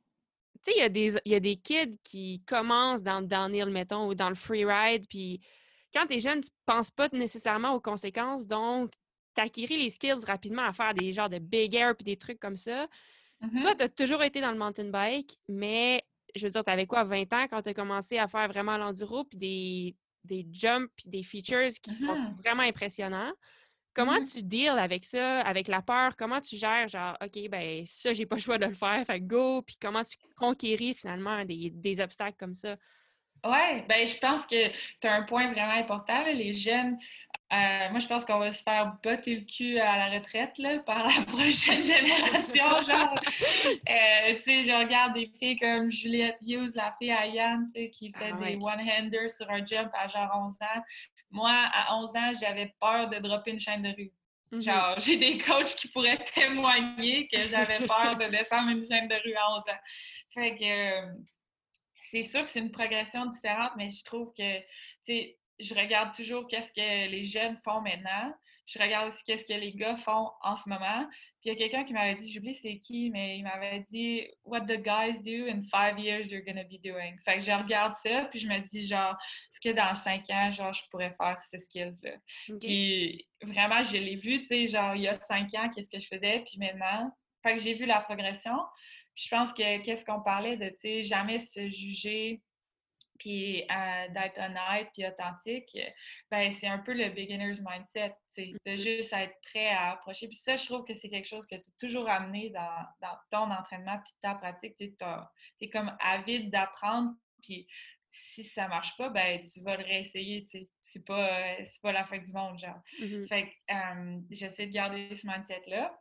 il y, a des, y a des kids qui commencent dans le downhill, mettons, ou dans le freeride, puis quand tu es jeune, tu ne penses pas nécessairement aux conséquences, donc tu acquéris les skills rapidement à faire des genres de big air puis des trucs comme ça. Mm-hmm. Toi, tu as toujours été dans le mountain bike, mais je veux dire, tu avais quoi, 20 ans quand tu as commencé à faire vraiment l'enduro puis des, des jumps puis des features qui sont mm-hmm. vraiment impressionnants. Comment mm-hmm. tu deals avec ça, avec la peur? Comment tu gères, genre, OK, ben ça, j'ai pas le choix de le faire, fait go, puis comment tu conquéris finalement des, des obstacles comme ça? Oui, ben je pense que tu as un point vraiment important. Les jeunes, euh, moi, je pense qu'on va se faire botter le cul à la retraite là, par la prochaine génération. genre, euh, tu sais, je regarde des filles comme Juliette Hughes, la fille à Yann, qui fait ah des one-handers sur un jump à genre 11 ans. Moi, à 11 ans, j'avais peur de dropper une chaîne de rue. Mm-hmm. Genre, j'ai des coachs qui pourraient témoigner que j'avais peur de descendre une chaîne de rue à 11 ans. Fait que, c'est sûr que c'est une progression différente, mais je trouve que, tu sais, je regarde toujours qu'est-ce que les jeunes font maintenant. Je regarde aussi qu'est-ce que les gars font en ce moment. Puis il y a quelqu'un qui m'avait dit, j'oublie c'est qui, mais il m'avait dit What the guys do in five years you're gonna be doing. Fait que je regarde ça, puis je me dis genre, est-ce que dans cinq ans, genre, je pourrais faire ces skills-là? Puis vraiment, je l'ai vu, tu sais, genre, il y a cinq ans, qu'est-ce que je faisais, puis maintenant. Fait que j'ai vu la progression je pense que qu'est-ce qu'on parlait de, tu sais, jamais se juger puis euh, d'être honnête puis authentique, ben c'est un peu le beginner's mindset, de Mhm. juste être prêt à approcher. Puis ça, je trouve que c'est quelque chose que tu as toujours amené dans, dans ton entraînement puis ta pratique. Tu es comme avide d'apprendre, puis si ça marche pas, ben tu vas le réessayer, tu sais. C'est pas, euh, pas la fin du monde, genre. Mhm. Fait que euh, j'essaie de garder ce mindset-là.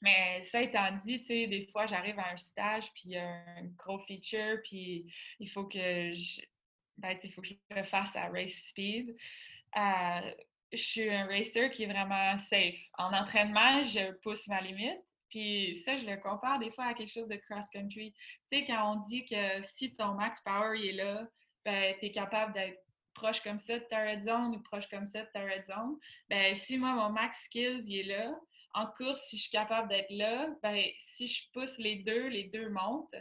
Mais ça étant dit, des fois, j'arrive à un stage, puis il y a un gros feature, puis il faut que je, ben, faut que je le fasse à race speed. Euh, je suis un racer qui est vraiment safe. En entraînement, je pousse ma limite. Puis ça, je le compare des fois à quelque chose de cross-country. Tu sais, quand on dit que si ton max power est là, ben, tu es capable d'être proche comme ça de ta red zone ou proche comme ça de ta red zone. Ben, si moi, mon max skills il est là, en course, si je suis capable d'être là, ben, si je pousse les deux, les deux montent.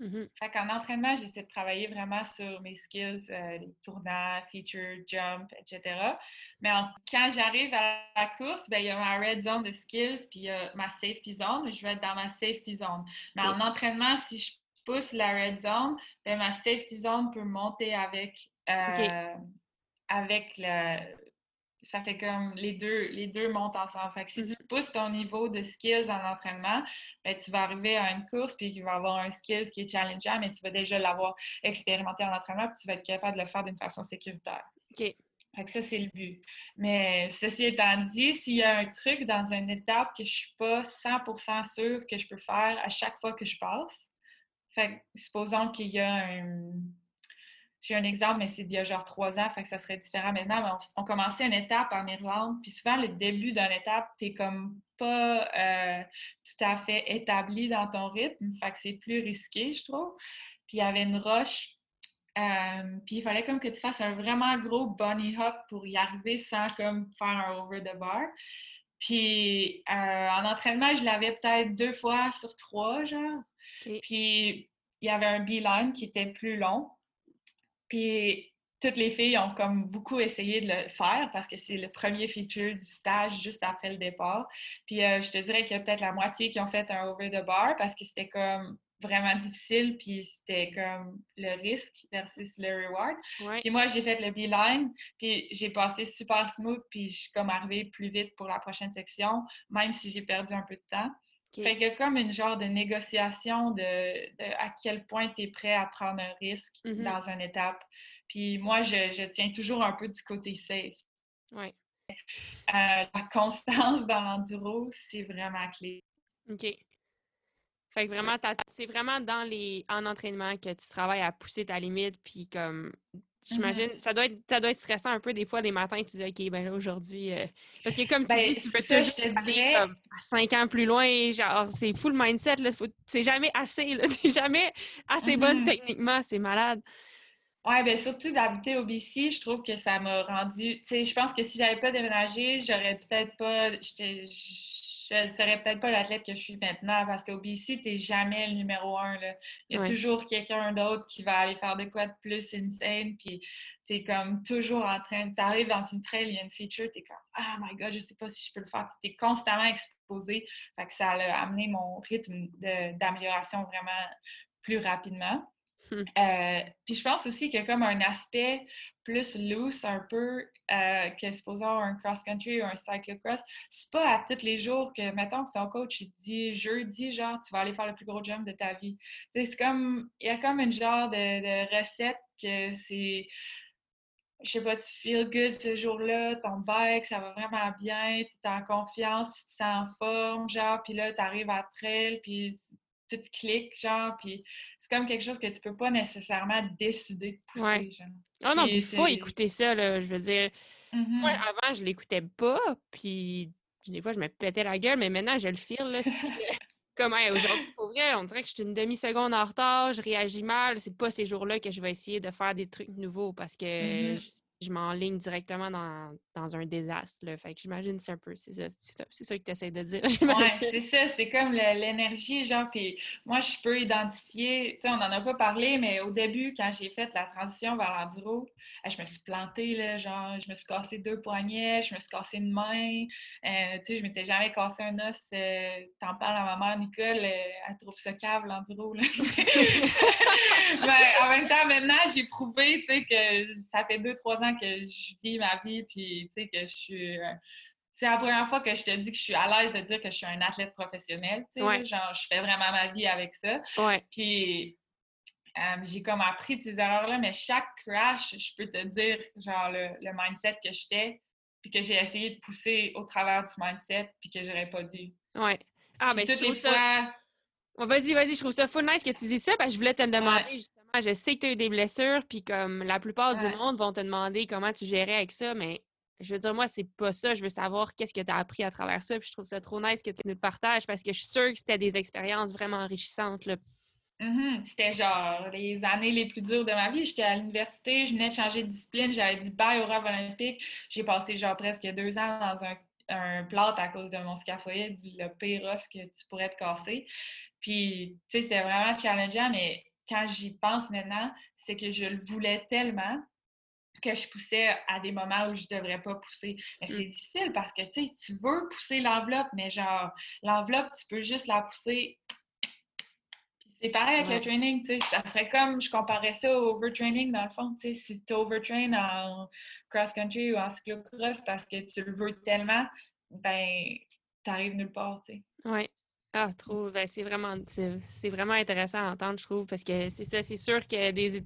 Mhm. Fait qu'en entraînement, j'essaie de travailler vraiment sur mes skills, euh, les tournants, feature, jump, etc. Mais en- quand j'arrive à la course, ben, il y a ma red zone de skills, puis il y a ma safety zone. Je vais être dans ma safety zone. Mais en entraînement, si je pousse la red zone, ben, ma safety zone peut monter avec, euh, avec le, ça fait comme les deux, les deux montent ensemble. Fait que si tu pousses ton niveau de skills en entraînement, ben, tu vas arriver à une course puis il va avoir un skills qui est challengeant, mais tu vas déjà l'avoir expérimenté en entraînement puis tu vas être capable de le faire d'une façon sécuritaire. OK. Fait que ça, c'est le but. Mais ceci étant dit, s'il y a un truc dans une étape que je suis pas 100% sûre que je peux faire à chaque fois que je passe, fait que supposons qu'il y a un... J'ai un exemple, mais c'est il y a genre trois ans, fait que ça serait différent maintenant. Mais on, on commençait une étape en Irlande, puis souvent, le début d'une étape, t'es comme pas euh, tout à fait établi dans ton rythme, fait que c'est plus risqué, je trouve. Puis il y avait une roche euh, puis il fallait comme que tu fasses un vraiment gros bunny hop pour y arriver sans comme faire un over the bar. Puis euh, en entraînement, je l'avais peut-être deux fois sur trois, genre. Puis il y avait un beeline qui était plus long. Puis toutes les filles ont comme beaucoup essayé de le faire parce que c'est le premier feature du stage juste après le départ. Puis euh, je te dirais qu'il y a peut-être la moitié qui ont fait un over the bar parce que c'était comme vraiment difficile, puis c'était comme le risque versus le reward. Ouais. Puis moi, j'ai fait le beeline, puis j'ai passé super smooth, puis je suis comme arrivée plus vite pour la prochaine section, même si j'ai perdu un peu de temps. Fait qu'il y a comme une genre de négociation de, de à quel point tu es prêt à prendre un risque Mhm. dans une étape. Puis moi, je, je tiens toujours un peu du côté safe. Ouais. Euh, la constance dans l'enduro, c'est vraiment clé. OK. Fait que vraiment, c'est vraiment dans les en entraînement que tu travailles à pousser ta limite, puis comme j'imagine, ça doit être ça doit être stressant un peu des fois des matins, tu dis OK, ben là aujourd'hui euh, parce que comme tu Ben, dis, tu veux ça, toujours je te dirais- comme à cinq ans plus loin, genre c'est full mindset là, c'est jamais assez là, t'es jamais assez bonne Mhm. techniquement, c'est malade. Ouais, ben surtout d'habiter au BC, je trouve que ça m'a rendu. Tu sais, je pense que si j'avais pas déménagé, j'aurais peut-être pas. Je serais peut-être pas l'athlète que je suis maintenant parce qu'au BC, t'es jamais le numéro un. Là. Il y a Ouais. toujours quelqu'un d'autre qui va aller faire de quoi de plus insane. Puis t'es comme toujours en train. T'arrives dans une trail, il y a une feature, t'es comme Ah my god, je sais pas si je peux le faire. T'es constamment exposé. Fait que ça a amené mon rythme d'amélioration vraiment plus rapidement. Hmm. Euh, puis je pense aussi qu'il y a comme un aspect plus loose un peu euh, que supposons un cross-country ou un cyclocross. C'est pas à tous les jours que, mettons que ton coach il te dit jeudi, genre, tu vas aller faire le plus gros jump de ta vie. C'est comme, il y a comme une genre de, de recette que c'est, je sais pas, tu feel good ce jour-là, ton bike, ça va vraiment bien, tu es en confiance, tu te sens en forme, genre, puis là, tu arrives à trail, puis tout clique, genre, puis c'est comme quelque chose que tu peux pas nécessairement décider de pousser, Ouais. genre. Oh non, Puis il faut écouter ça là, je veux dire. Moi, avant, je l'écoutais pas, puis des fois, je me pétais la gueule, mais maintenant, je le file, là. Si, comme, hey, aujourd'hui, pour vrai, on dirait que je suis une demi-seconde en retard, je réagis mal. C'est pas ces jours-là que je vais essayer de faire des trucs nouveaux parce que Mhm. je- je m'enligne directement dans, dans, un désastre. Là. Fait que j'imagine c'est un peu, c'est ça, c'est ça que tu essaies de dire. Ouais, c'est ça, c'est comme l'énergie, genre, puis moi, je peux identifier, tu sais, on n'en a pas parlé, mais au début, quand j'ai fait la transition vers l'enduro, je me suis plantée, là, genre, je me suis cassé deux poignets, je me suis cassé une main, euh, tu sais, je m'étais jamais cassé un os. Euh, t'en parles à ma mère, Nicole, euh, elle trouve ça cave, l'enduro, là. mais en même temps, maintenant, j'ai prouvé, tu sais, que ça fait deux, trois ans que je vis ma vie, puis tu sais, que je suis. Euh, c'est la première fois que je te dis que je suis à l'aise de dire que je suis un athlète professionnel, tu sais. Genre, je fais vraiment ma vie avec ça. Ouais. Puis. J'ai comme appris de ces erreurs-là, mais chaque crash, je peux te dire, genre, le, mindset que j'étais, puis que j'ai essayé de pousser au travers du mindset, puis que j'aurais pas dû. Ouais. Ah, mais les ça... vas-y, vas-y, je trouve ça full nice que tu dis ça, parce que je voulais te le demander, je sais que tu as eu des blessures, puis comme la plupart du monde vont te demander comment tu gérais avec ça, mais je veux dire, moi, c'est pas ça. Je veux savoir qu'est-ce que tu as appris à travers ça. Puis je trouve ça trop nice que tu nous le partages parce que je suis sûre que c'était des expériences vraiment enrichissantes. Là. Mm-hmm. C'était genre les années les plus dures de ma vie. J'étais à l'université, je venais de changer de discipline, j'avais dit bye au rêve olympique. J'ai passé genre presque deux ans dans un, un plâtre à cause de mon scaphoïde, le pire os que tu pourrais te casser. Puis, tu sais, c'était vraiment challengeant, mais quand j'y pense maintenant, c'est que je le voulais tellement que je poussais à des moments où je ne devrais pas pousser. Mais c'est mmh. difficile parce que tu veux pousser l'enveloppe, mais genre, l'enveloppe, tu peux juste la pousser. C'est pareil avec le training, tu sais. Ça serait comme, je comparais ça au overtraining dans le fond, tu sais. Si tu overtrain en cross-country ou en cyclocross parce que tu le veux tellement, ben, t'arrives nulle part, tu sais. Oui. Ah, trop, ben, c'est vraiment, c'est vraiment intéressant à entendre, je trouve, parce que c'est ça, c'est sûr que des,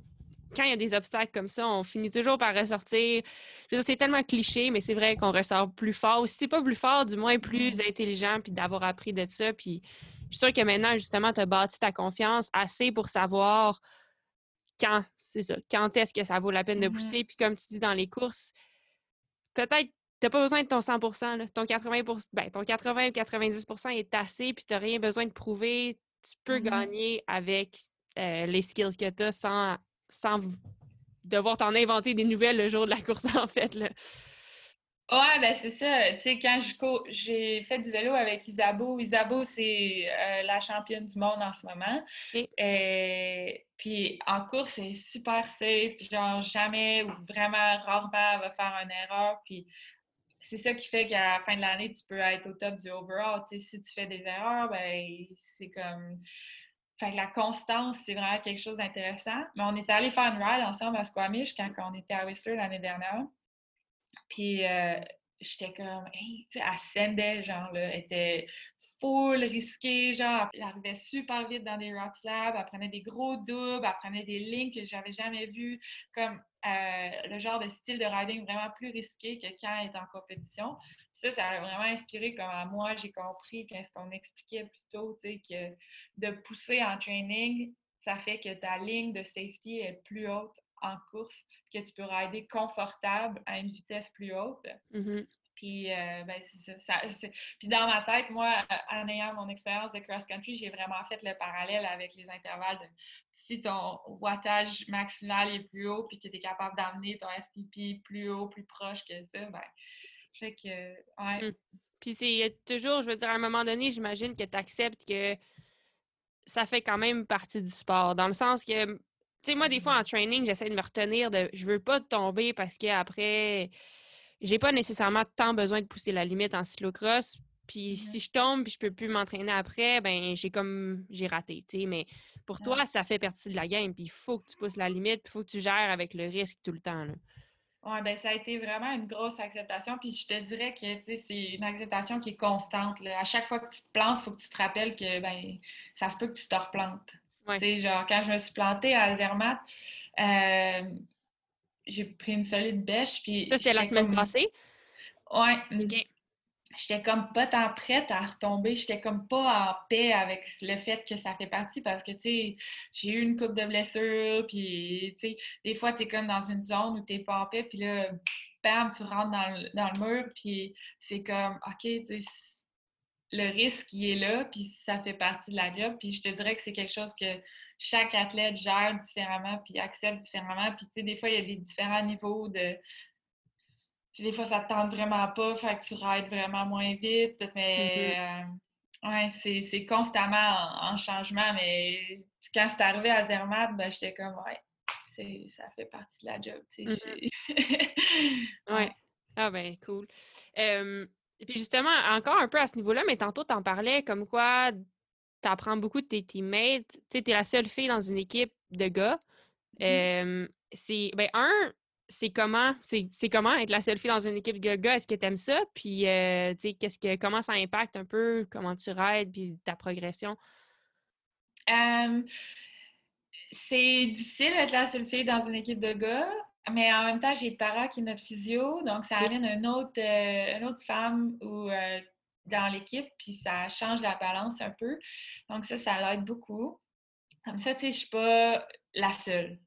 quand il y a des obstacles comme ça, on finit toujours par ressortir. Je veux c'est tellement cliché, mais c'est vrai qu'on ressort plus fort. Ou si c'est pas plus fort, du moins plus intelligent, puis d'avoir appris de ça. Puis je suis sûre que maintenant, justement, tu as bâti ta confiance assez pour savoir quand, c'est ça, quand est-ce que ça vaut la peine de mm-hmm. pousser. Puis comme tu dis dans les courses, peut-être n'as pas besoin de ton 100 Ton 80 ben, ton 80 ou 90% est assez, puis tu n'as rien besoin de prouver. Tu peux mm-hmm. gagner avec euh, les skills que tu as sans, sans devoir t'en inventer des nouvelles le jour de la course, en fait. Là. Ouais, ben c'est ça. Tu sais, quand j'ai fait du vélo avec Isabeau, Isabeau, c'est euh, la championne du monde en ce moment. Et... Puis en course, c'est super safe. Genre, jamais ou vraiment rarement elle va faire une erreur. Puis c'est ça qui fait qu'à la fin de l'année, tu peux être au top du overall. si tu fais des erreurs, ben c'est comme. La constance, c'est vraiment quelque chose d'intéressant. Mais on est allé faire une ride ensemble à Squamish quand on était à Whistler l'année dernière. Puis euh, j'étais comme, hey, tu sais, elle genre, là, était full risquée, genre, elle arrivait super vite dans des rock slabs, elle prenait des gros doubles, elle prenait des lignes que j'avais jamais vues, comme euh, le genre de style de riding vraiment plus risqué que quand elle est en compétition. ça, ça a vraiment inspiré comment moi j'ai compris qu'est-ce qu'on expliquait plus tôt, que de pousser en training, ça fait que ta ligne de safety est plus haute en course, que tu peux rider confortable à une vitesse plus haute. Mm-hmm. Puis, euh, ben, c'est ça. Puis, dans ma tête, moi, en ayant mon expérience de cross-country, j'ai vraiment fait le parallèle avec les intervalles. si ton wattage maximal est plus haut, puis que tu es capable d'amener ton FTP plus haut, plus proche que ça, ben, fait que, ouais. Mmh. Puis, c'est toujours, je veux dire, à un moment donné, j'imagine que tu acceptes que ça fait quand même partie du sport, dans le sens que tu sais, moi, des fois, en training, j'essaie de me retenir de je veux pas tomber parce qu'après, j'ai pas nécessairement tant besoin de pousser la limite en cyclocross. Puis si je tombe puis je peux plus m'entraîner après, ben j'ai comme j'ai raté, tu sais. Mais pour toi, ça fait partie de la game. Puis il faut que tu pousses la limite, puis il faut que tu gères avec le risque tout le temps. Là. Oui, ben ça a été vraiment une grosse acceptation. Puis je te dirais que c'est une acceptation qui est constante. À chaque fois que tu te plantes, il faut que tu te rappelles que ben ça se peut que tu te replantes. sais, Genre, quand je me suis plantée à Zermatt, euh, j'ai pris une solide bêche. Puis ça, c'était la semaine passée? Ouais. J'étais comme pas tant prête à retomber. J'étais comme pas en paix avec le fait que ça fait partie parce que, tu sais, j'ai eu une coupe de blessures. Puis, tu sais, des fois, tu es comme dans une zone où tu pas en paix. Puis là, bam, tu rentres dans le, dans le mur. Puis c'est comme, OK, tu sais, le risque, il est là, puis ça fait partie de la job. Puis je te dirais que c'est quelque chose que chaque athlète gère différemment, puis accepte différemment. Puis tu sais, des fois, il y a des différents niveaux de... des fois, ça te tente vraiment pas, fait que tu rides vraiment moins vite, mais... Euh, ouais, c'est constamment en, changement, mais quand c'est arrivé à Zermatt, ben, j'étais comme, ouais, ça fait partie de la job, tu sais. Mm-hmm. ouais. Ah ben, cool. Et puis justement, encore un peu à ce niveau-là, mais tantôt, tu en parlais comme quoi tu apprends beaucoup de tes teammates. Tu sais, tu es la seule fille dans une équipe de gars. Mmh. c'est, ben, un, c'est comment, c'est, comment être la seule fille dans une équipe de gars? Est-ce que tu aimes ça? Puis, tu sais, qu'est-ce que, comment ça impacte un peu, comment tu rides, puis ta progression? c'est difficile d'être la seule fille dans une équipe de gars. Mais en même temps, j'ai Tara qui est notre physio, donc ça amène une autre, euh, une autre femme ou, euh, dans l'équipe, puis ça change la balance un peu. Donc ça, ça l'aide beaucoup. Comme ça, tu sais, je suis pas la seule.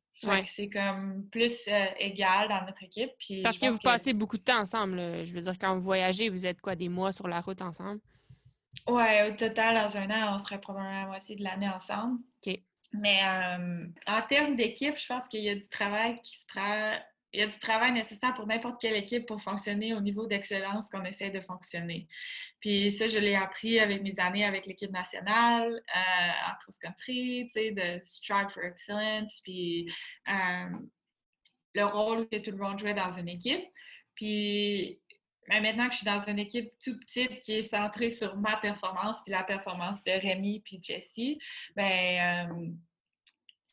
C'est comme plus euh, égal dans notre équipe. Puis Parce que vous passez beaucoup de temps ensemble. Je veux dire, quand vous voyagez, vous êtes quoi, des mois sur la route ensemble? Ouais, au total, dans un an, on serait probablement la moitié de l'année ensemble. OK. Mais euh, en termes d'équipe, je pense qu'il y a du travail qui se prend. Il y a du travail nécessaire pour n'importe quelle équipe pour fonctionner au niveau d'excellence qu'on essaie de fonctionner. Puis ça, je l'ai appris avec mes années avec l'équipe nationale, euh, en cross-country, tu sais, de Strive for Excellence, puis euh, le rôle que tout le monde jouait dans une équipe. Puis mais maintenant que je suis dans une équipe toute petite qui est centrée sur ma performance puis la performance de Rémi puis Jessie, ben euh,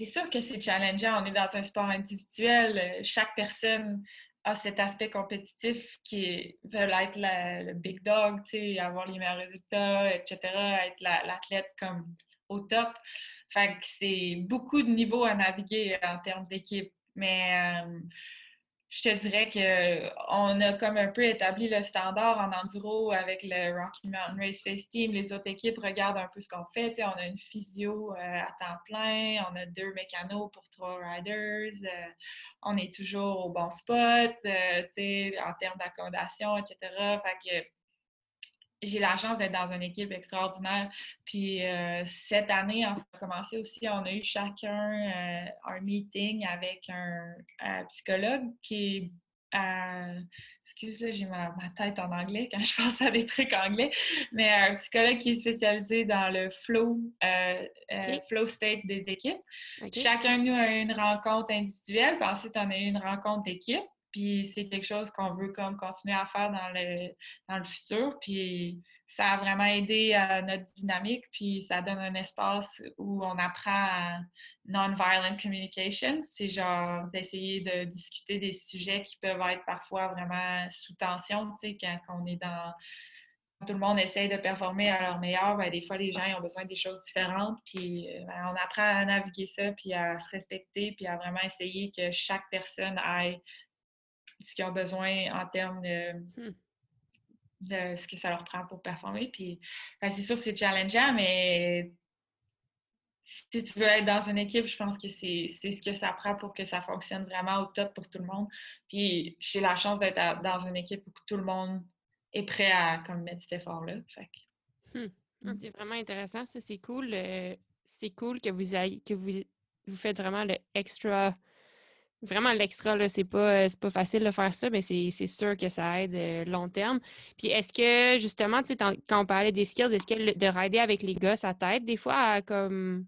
c'est sûr que c'est challengeant. On est dans un sport individuel. Chaque personne a cet aspect compétitif qui veut être le big dog, avoir les meilleurs résultats, etc., être l'athlète comme au top. Fait c'est beaucoup de niveaux à naviguer en termes d'équipe. Mais euh, je te dirais qu'on a comme un peu établi le standard en enduro avec le Rocky Mountain Race Face Team. Les autres équipes regardent un peu ce qu'on fait. on a une physio euh, à temps plein, on a deux mécanos pour trois riders, euh, on est toujours au bon spot euh, en termes d'accommodation, etc. j'ai la chance d'être dans une équipe extraordinaire. Puis euh, cette année, on a commencé aussi, on a eu chacun euh, un meeting avec un, psychologue qui est excuse-moi, j'ai ma, tête en anglais quand je pense à des trucs anglais, mais un psychologue qui est spécialisé dans le flow, euh, flow state des équipes. Chacun de nous a une rencontre individuelle, puis ensuite on a eu une rencontre d'équipe. Puis c'est quelque chose qu'on veut comme continuer à faire dans le, dans le futur. Puis ça a vraiment aidé à notre dynamique. Puis ça donne un espace où on apprend non-violent communication. C'est genre d'essayer de discuter des sujets qui peuvent être parfois vraiment sous tension. Tu sais, quand, on est dans tout le monde essaye de performer à leur meilleur, ben, des fois, les gens ont besoin des choses différentes. Puis ben, on apprend à naviguer ça, puis à se respecter, puis à vraiment essayer que chaque personne ait ce qu'ils ont besoin en termes hmm. de, ce que ça leur prend pour performer. Puis, ben, c'est sûr, c'est challengeant, mais si tu veux être dans une équipe, je pense que c'est ce que ça prend pour que ça fonctionne vraiment au top pour tout le monde. Puis, j'ai la chance d'être dans une équipe où tout le monde est prêt à comme, mettre cet effort-là. Hmm. Hmm. C'est vraiment intéressant, ça, c'est cool. Euh, c'est cool que vous ayez, que vous, vous faites vraiment le extra Vraiment, l'extra, là, c'est pas, euh, pas facile de faire ça, mais c'est sûr que ça aide euh, long terme. Puis est-ce que, justement, tu sais, quand on parlait des skills, est-ce que de rider avec les gars, ça t'aide des fois à comme.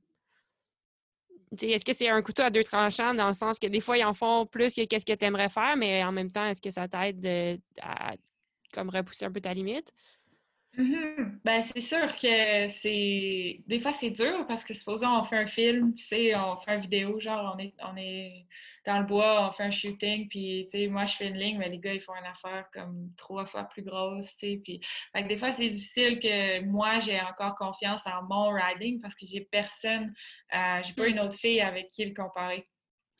Est-ce que c'est un couteau à deux tranchants dans le sens que des fois, ils en font plus que qu'est-ce que tu aimerais faire, mais en même temps, est-ce que ça t'aide à comme repousser un peu ta limite? Mm-hmm. Ben, c'est sûr que c'est. Des fois, c'est dur parce que supposons on fait un film, tu sais, on fait une vidéo, genre on est, on est dans le bois, on fait un shooting, puis tu sais, moi je fais une ligne, mais les gars ils font une affaire comme trois fois plus grosse, tu sais. Puis, fait que des fois, c'est difficile que moi j'ai encore confiance en mon riding parce que j'ai personne, euh, j'ai pas une mm. autre fille avec qui le comparer.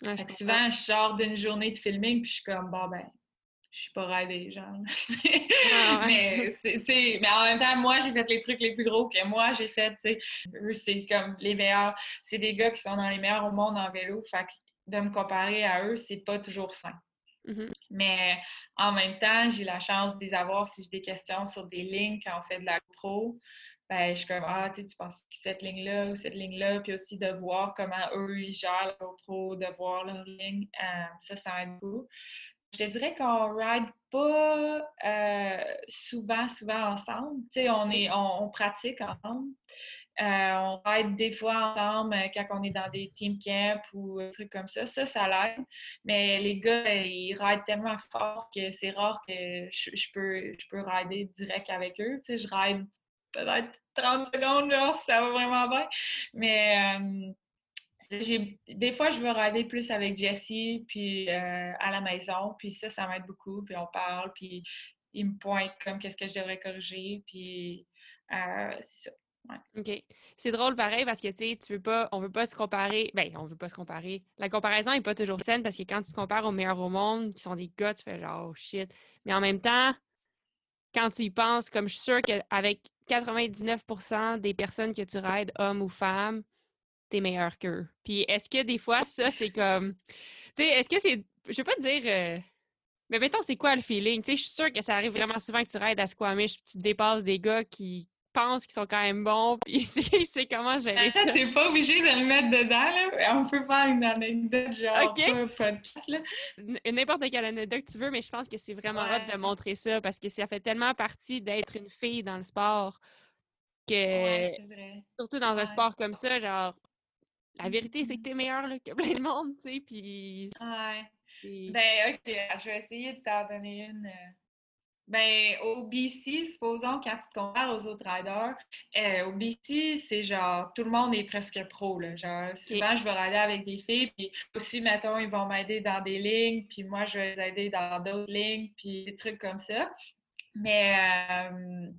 fait que souvent, je sors d'une journée de filming, puis je suis comme, bon, ben, je suis pas rêvée, genre. Ah, mais, mais en même temps, moi, j'ai fait les trucs les plus gros que moi, j'ai fait, tu sais. Eux, c'est comme les meilleurs. C'est des gars qui sont dans les meilleurs au monde en vélo. Fait que de me comparer à eux, c'est pas toujours sain. Mm-hmm. Mais en même temps, j'ai la chance de les avoir si j'ai des questions sur des lignes quand on fait de la pro. Ben, je suis comme, ah, tu penses que cette ligne-là ou cette ligne-là, puis aussi de voir comment eux, ils gèrent la GoPro, de voir leur ligne, euh, ça, ça aide beaucoup. Je te dirais qu'on ride pas euh, souvent, souvent ensemble. Tu sais, on, est, on, pratique ensemble. Euh, on ride des fois ensemble quand on est dans des team camps ou des trucs comme ça. Ça, ça l'aide. Mais les gars, ils rident tellement fort que c'est rare que je, peux, je peux rider direct avec eux. Tu sais, je ride peut-être 30 secondes, genre, ça va vraiment bien. Mais euh, des fois, je veux rider plus avec Jessie, puis euh, à la maison, puis ça, ça m'aide beaucoup, puis on parle, puis il me pointe comme qu'est-ce que je devrais corriger, puis euh, c'est ça. OK. C'est drôle pareil parce que tu sais, tu veux pas, on veut pas se comparer. Ben, on veut pas se comparer. La comparaison est pas toujours saine parce que quand tu te compares aux meilleurs au monde, qui sont des gars, tu fais genre oh shit. Mais en même temps, quand tu y penses, comme je suis sûre qu'avec 99% des personnes que tu raides, hommes ou femmes, t'es meilleur qu'eux. Puis est-ce que des fois, ça, c'est comme. Tu sais, est-ce que c'est. Je veux pas te dire. Euh, mais mettons, c'est quoi le feeling? Tu sais, je suis sûre que ça arrive vraiment souvent que tu raides à Squamish tu dépasses des gars qui pensent qu'ils sont quand même bons, puis c'est comment gérer ça? T'es pas obligé de le mettre dedans, là. On peut faire une anecdote, genre, OK. podcast, là. N'importe quelle anecdote que tu veux, mais je pense que c'est vraiment hot de montrer ça, parce que ça fait tellement partie d'être une fille dans le sport que... Surtout dans un sport comme ça, genre... La vérité, c'est que mm-hmm. t'es meilleur là, que plein de monde, tu sais, puis... Ouais. Ben, OK, je vais essayer de t'en donner une... Euh, ben, au BC, supposons, quand tu te compares aux autres riders, euh, au BC, c'est genre, tout le monde est presque pro, là. Genre, souvent, je vais rider avec des filles, puis aussi, mettons, ils vont m'aider dans des lignes, puis moi, je vais les aider dans d'autres lignes, puis des trucs comme ça. Mais euh,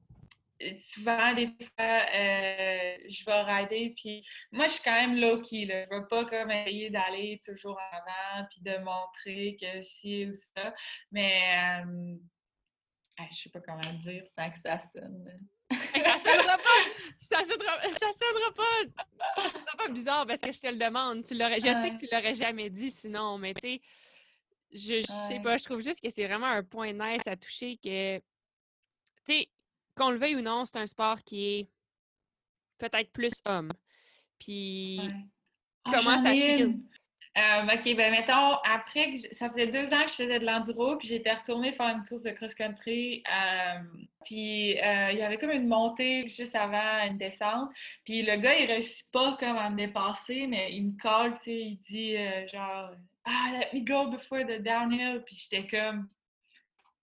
souvent, des fois, euh, je vais rider, puis moi, je suis quand même low-key, là. Je veux pas comme essayer d'aller toujours en avant, puis de montrer que si ou ça. Mais je sais pas comment dire sans que ça sonne. ça sonnera pas! Ça sonnera, ça sonnera pas! Ça sonnera pas bizarre parce que je te le demande. Tu l'aurais, je sais que tu l'aurais jamais dit sinon, mais tu sais, je, sais pas, je trouve juste que c'est vraiment un point nice à toucher que, tu sais, qu'on le veuille ou non, c'est un sport qui est peut-être plus homme. Puis, ah, comment ça file? Euh, OK, ben mettons, après, ça faisait deux ans que je faisais de l'enduro, puis j'étais retournée faire une course de cross-country. Euh, puis euh, il y avait comme une montée juste avant une descente. Puis le gars, il réussit pas comme à me dépasser, mais il me colle, tu sais, il dit genre « Ah, let me go before the downhill ». Puis j'étais comme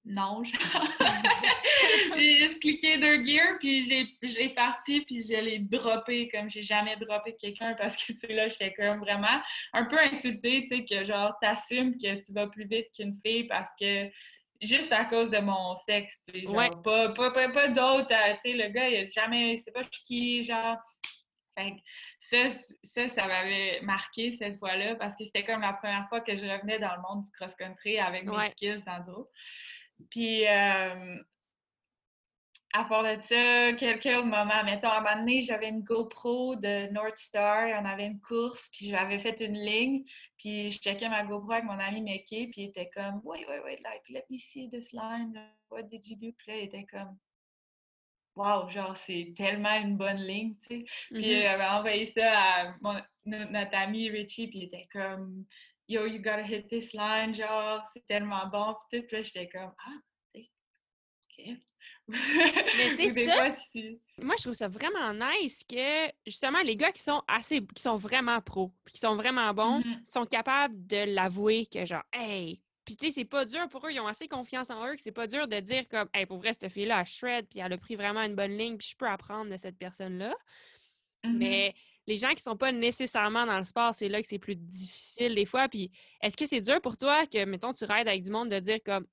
non, j'ai juste cliqué deux gears, puis j'ai parti, puis je l'ai droppé comme j'ai jamais droppé quelqu'un parce que, tu sais, là, j'étais comme vraiment un peu insultée, tu sais, que genre, t'assumes que tu vas plus vite qu'une fille parce que juste à cause de mon sexe, tu sais, genre, pas, pas, pas, d'autres, euh, tu sais, le gars, il a jamais, c'est pas qui, genre... ça, ça, ça m'avait marqué cette fois-là parce que c'était comme la première fois que je revenais dans le monde du cross-country avec mes skills d'enduro. Puis, euh, à part de ça, quel, autre moment? Mettons, à un moment donné, j'avais une GoPro de North Star, on avait une course, puis j'avais fait une ligne, puis je checkais ma GoPro avec mon ami Mickey, puis il était comme, wait, wait, wait, like, let me see this line, what did you do? Puis là, il était comme, wow, genre, c'est tellement une bonne ligne, tu sais. Puis mm-hmm. il avait envoyé ça à notre ami Richie, puis il était comme, yo, you gotta hit this line, genre, c'est tellement bon. Puis tout, puis là, j'étais comme, ah, OK. Mais tu sais, ça, moi, je trouve ça vraiment nice que, justement, les gars qui sont assez, qui sont vraiment pros, qui sont vraiment bons, mm-hmm. sont capables de l'avouer que, genre, hey, puis tu sais, c'est pas dur pour eux, ils ont assez confiance en eux que c'est pas dur de dire comme, hey, pour vrai, cette fille-là, elle shred, puis elle a pris vraiment une bonne ligne, puis je peux apprendre de cette personne-là. Mm-hmm. Mais les gens qui sont pas nécessairement dans le sport, c'est là que c'est plus difficile des fois. Puis est-ce que c'est dur pour toi que, mettons, tu raides avec du monde de dire comme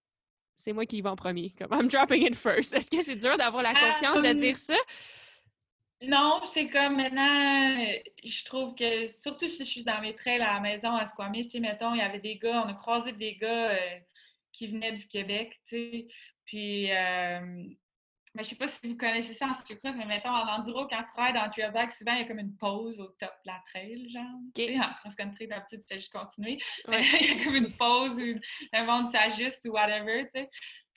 c'est moi qui y vais en premier, comme I'm dropping it first? Est-ce que c'est dur d'avoir la confiance de dire ça? Non, c'est comme maintenant, je trouve que, surtout si je suis dans mes trails à la maison à Squamish, tu sais, mettons, il y avait des gars, on a croisé des gars euh, qui venaient du Québec, tu sais, puis euh, mais je sais pas si vous connaissez ça en cyclocross, mais mettons en enduro, quand tu rides en trailback, souvent il y a comme une pause au top de la trail, genre. Okay. en cross-country, d'habitude, tu fais juste continuer. il y a comme une pause où le monde s'ajuste ou whatever, tu sais.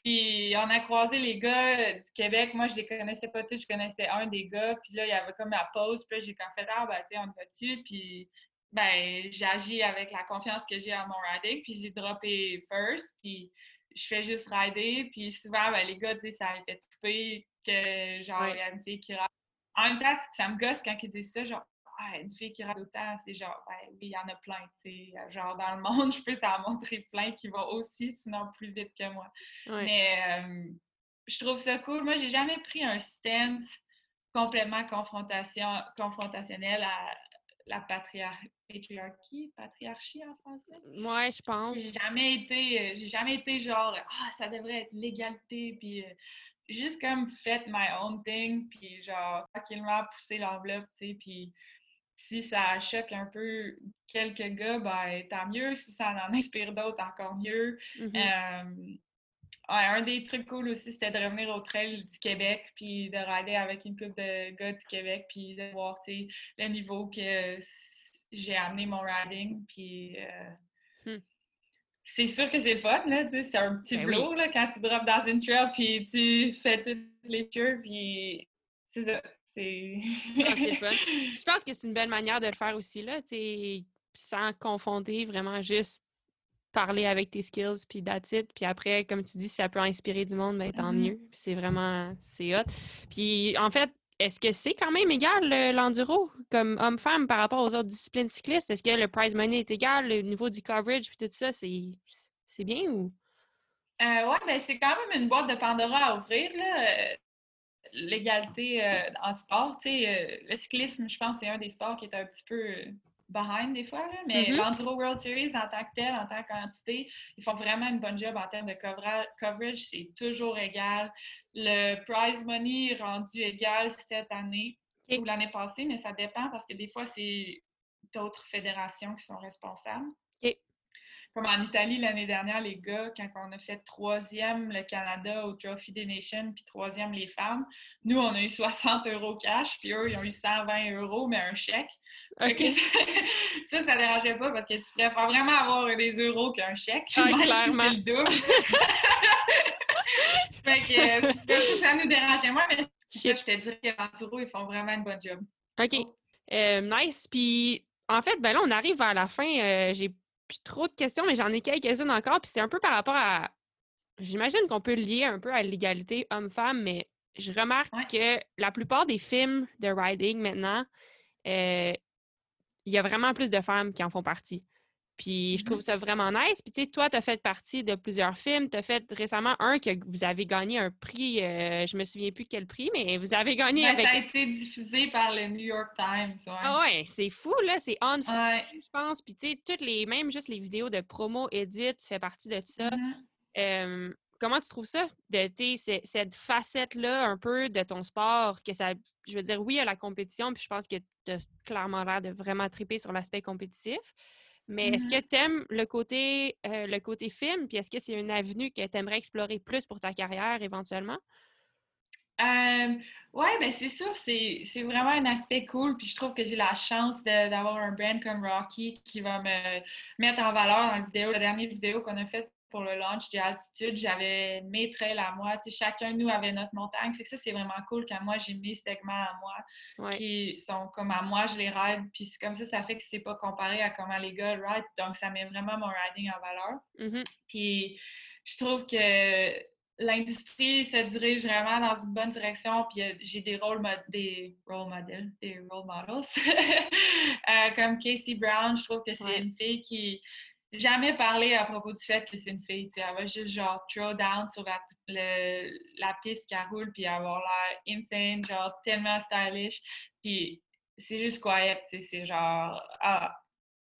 Puis on a croisé les gars du Québec. Moi, je les connaissais pas tous. Je connaissais un des gars. Puis là, il y avait comme la pause. Puis là, j'ai comme fait, ah, ben, tu on va dessus. Puis, ben, j'ai agi avec la confiance que j'ai à mon riding. Puis j'ai droppé first. Puis je fais juste rider. Puis souvent, ben, les gars, sais, ça a fait couper que, genre, il y a une fille qui ride. En même temps, ça me gosse quand ils disent ça, genre, ah, une fille qui ride autant, c'est genre, ben oui, il y en a plein, tu sais. Genre, dans le monde, je peux t'en montrer plein qui vont aussi, sinon plus vite que moi. Mais euh, je trouve ça cool. Moi, j'ai jamais pris un stance complètement confrontation, confrontationnel à la patriarchie, patriarchie en français? Ouais, je pense. J'ai jamais été, euh, j'ai jamais été genre, ah, ça devrait être l'égalité, puis euh, juste comme fait my own thing, puis genre tranquillement pousser l'enveloppe, tu sais, puis si ça choque un peu quelques gars, ben tant mieux. Si ça en inspire d'autres, encore mieux. Mm-hmm. Un des trucs cool aussi, c'était de revenir au trail du Québec, puis de rider avec une couple de gars du Québec, puis de voir le niveau que j'ai amené mon riding. Puis euh, hmm. c'est sûr que c'est fun, là, c'est un petit ben blow là, quand tu drops dans une trail, puis tu fais toutes les tours, puis c'est ça. C'est ah, fun. Je pense que c'est une belle manière de le faire aussi, là, sans confonder, vraiment juste parler avec tes skills, puis that's Puis après, comme tu dis, si ça peut inspirer du monde, ben tant mm-hmm. mieux. C'est vraiment, c'est hot. Puis en fait, est-ce que c'est quand même égal l'enduro comme homme-femme par rapport aux autres disciplines cyclistes? Est-ce que le prize money est égal, le niveau du coverage puis tout ça, c'est bien ou? Euh, oui, ben c'est quand même une boîte de Pandora à ouvrir. Euh, l'égalité euh, en sport. Euh, le cyclisme, je pense, c'est un des sports qui est un petit peu behind des fois, mais mm-hmm. l'Enduro World Series en tant que tel, en tant qu'entité, ils font vraiment une bonne job en termes de coverage. C'est toujours égal. Le prize money est rendu égal cette année ou l'année passée, mais ça dépend parce que des fois, c'est d'autres fédérations qui sont responsables. Comme en Italie l'année dernière, les gars, quand on a fait troisième le Canada au Trophy des Nations, puis troisième les femmes, nous, on a eu 60 euros cash, puis eux, ils ont eu 120 euros, mais un chèque. ça, ça, ne dérangeait pas parce que tu préfères vraiment avoir des euros qu'un chèque. Ah, clairement. Si le double. fait que, euh, ça, ça, nous dérangeait moins, mais ça, je te dirais que l'Enturo, ils font vraiment une bonne job. OK. Euh, nice. Puis, en fait, ben là, on arrive vers la fin. Euh, j'ai trop de questions, mais j'en ai quelques-unes encore. Puis c'est un peu par rapport à. J'imagine qu'on peut lier un peu à l'égalité homme-femme, mais je remarque que la plupart des films de riding maintenant, euh, il y a vraiment plus de femmes qui en font partie. Puis je trouve mm-hmm. ça vraiment nice. Puis tu sais, toi, tu as fait partie de plusieurs films. Tu as fait récemment un que vous avez gagné un prix, euh, je me souviens plus quel prix, mais vous avez gagné avec... Ça a été diffusé par le New York Times. Ouais. Ah ouais, c'est fou, là. C'est on je pense. Puis tu sais, toutes les, même juste les vidéos de promo, edit, tu fais partie de tout ça. Mm-hmm. comment tu trouves ça, de cette facette-là un peu de ton sport, que ça, je veux dire, oui, à la compétition, puis je pense que tu as clairement l'air de vraiment triper sur l'aspect compétitif. Mais est-ce que mm-hmm. tu aimes le côté, euh, le côté film? Puis est-ce que c'est une avenue que tu aimerais explorer plus pour ta carrière éventuellement? Euh, oui, ben c'est sûr, c'est vraiment un aspect cool. Puis je trouve que j'ai la chance d'avoir un brand comme Rocky qui va me mettre en valeur dans la vidéo, la dernière vidéo qu'on a faite pour le launch d'altitude, j'avais mes trails à moi. chacun de nous avait notre montagne. Fait que ça, c'est vraiment cool quand moi, j'ai mes segments à moi qui sont comme à moi, je les ride. Puis comme ça, ça fait que c'est pas comparé à comment les gars ride. Donc, ça met vraiment mon riding en valeur. Mm-hmm. Puis je trouve que l'industrie se dirige vraiment dans une bonne direction. Puis j'ai des rôles des role models, des role models, euh, comme Casey Brown. Je trouve que c'est une fille qui jamais parlé à propos du fait que c'est une fille. Elle va juste genre throw down sur la, la piste qui roule puis avoir l'air insane, genre tellement stylish. Puis c'est juste quiet, c'est genre ah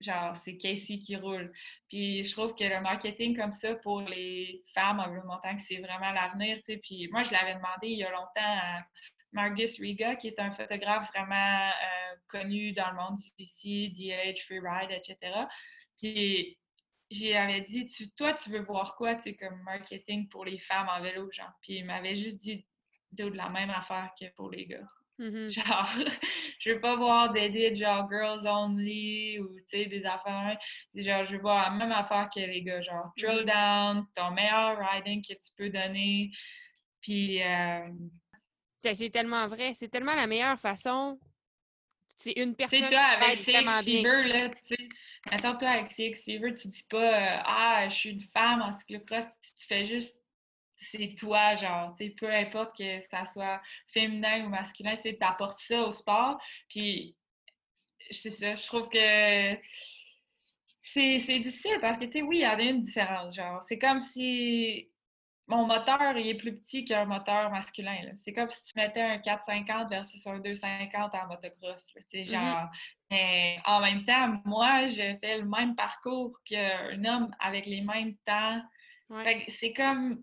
genre c'est Casey qui roule. Puis je trouve que le marketing comme ça pour les femmes en bleu montagne, c'est vraiment l'avenir. Puis moi je l'avais demandé il y a longtemps à Margus Riga, qui est un photographe vraiment euh, connu dans le monde du PC, DH, Freeride, etc. Puis j'avais dit, tu, toi, tu veux voir quoi, tu sais, comme marketing pour les femmes en vélo, genre. Puis il m'avait juste dit de la même affaire que pour les gars. Mm-hmm. Genre, je veux pas voir des genre girls only ou tu sais, des affaires. Genre, je veux voir la même affaire que les gars. Genre, throw Mm-hmm. down, ton meilleur riding que tu peux donner. Puis, euh, c'est tellement vrai. C'est tellement la meilleure façon. C'est une personne toi, avec CX. Fever, là, tu sais, attends, toi, avec CX Fever, tu dis pas, euh, ah, je suis une femme en cyclocross, tu, fais juste, c'est toi, genre, tu sais, peu importe que ça soit féminin ou masculin, tu sais, t'apportes ça au sport, puis c'est ça, je trouve que c'est c'est difficile parce que, tu sais, oui, il y en a une différence, genre, c'est comme si mon moteur, il est plus petit qu'un moteur masculin. C'est comme si tu mettais un 450 versus un 250 en motocross, là, Mhm. genre, mais en même temps, moi, je fais le même parcours qu'un homme avec les mêmes temps. Ouais. C'est comme.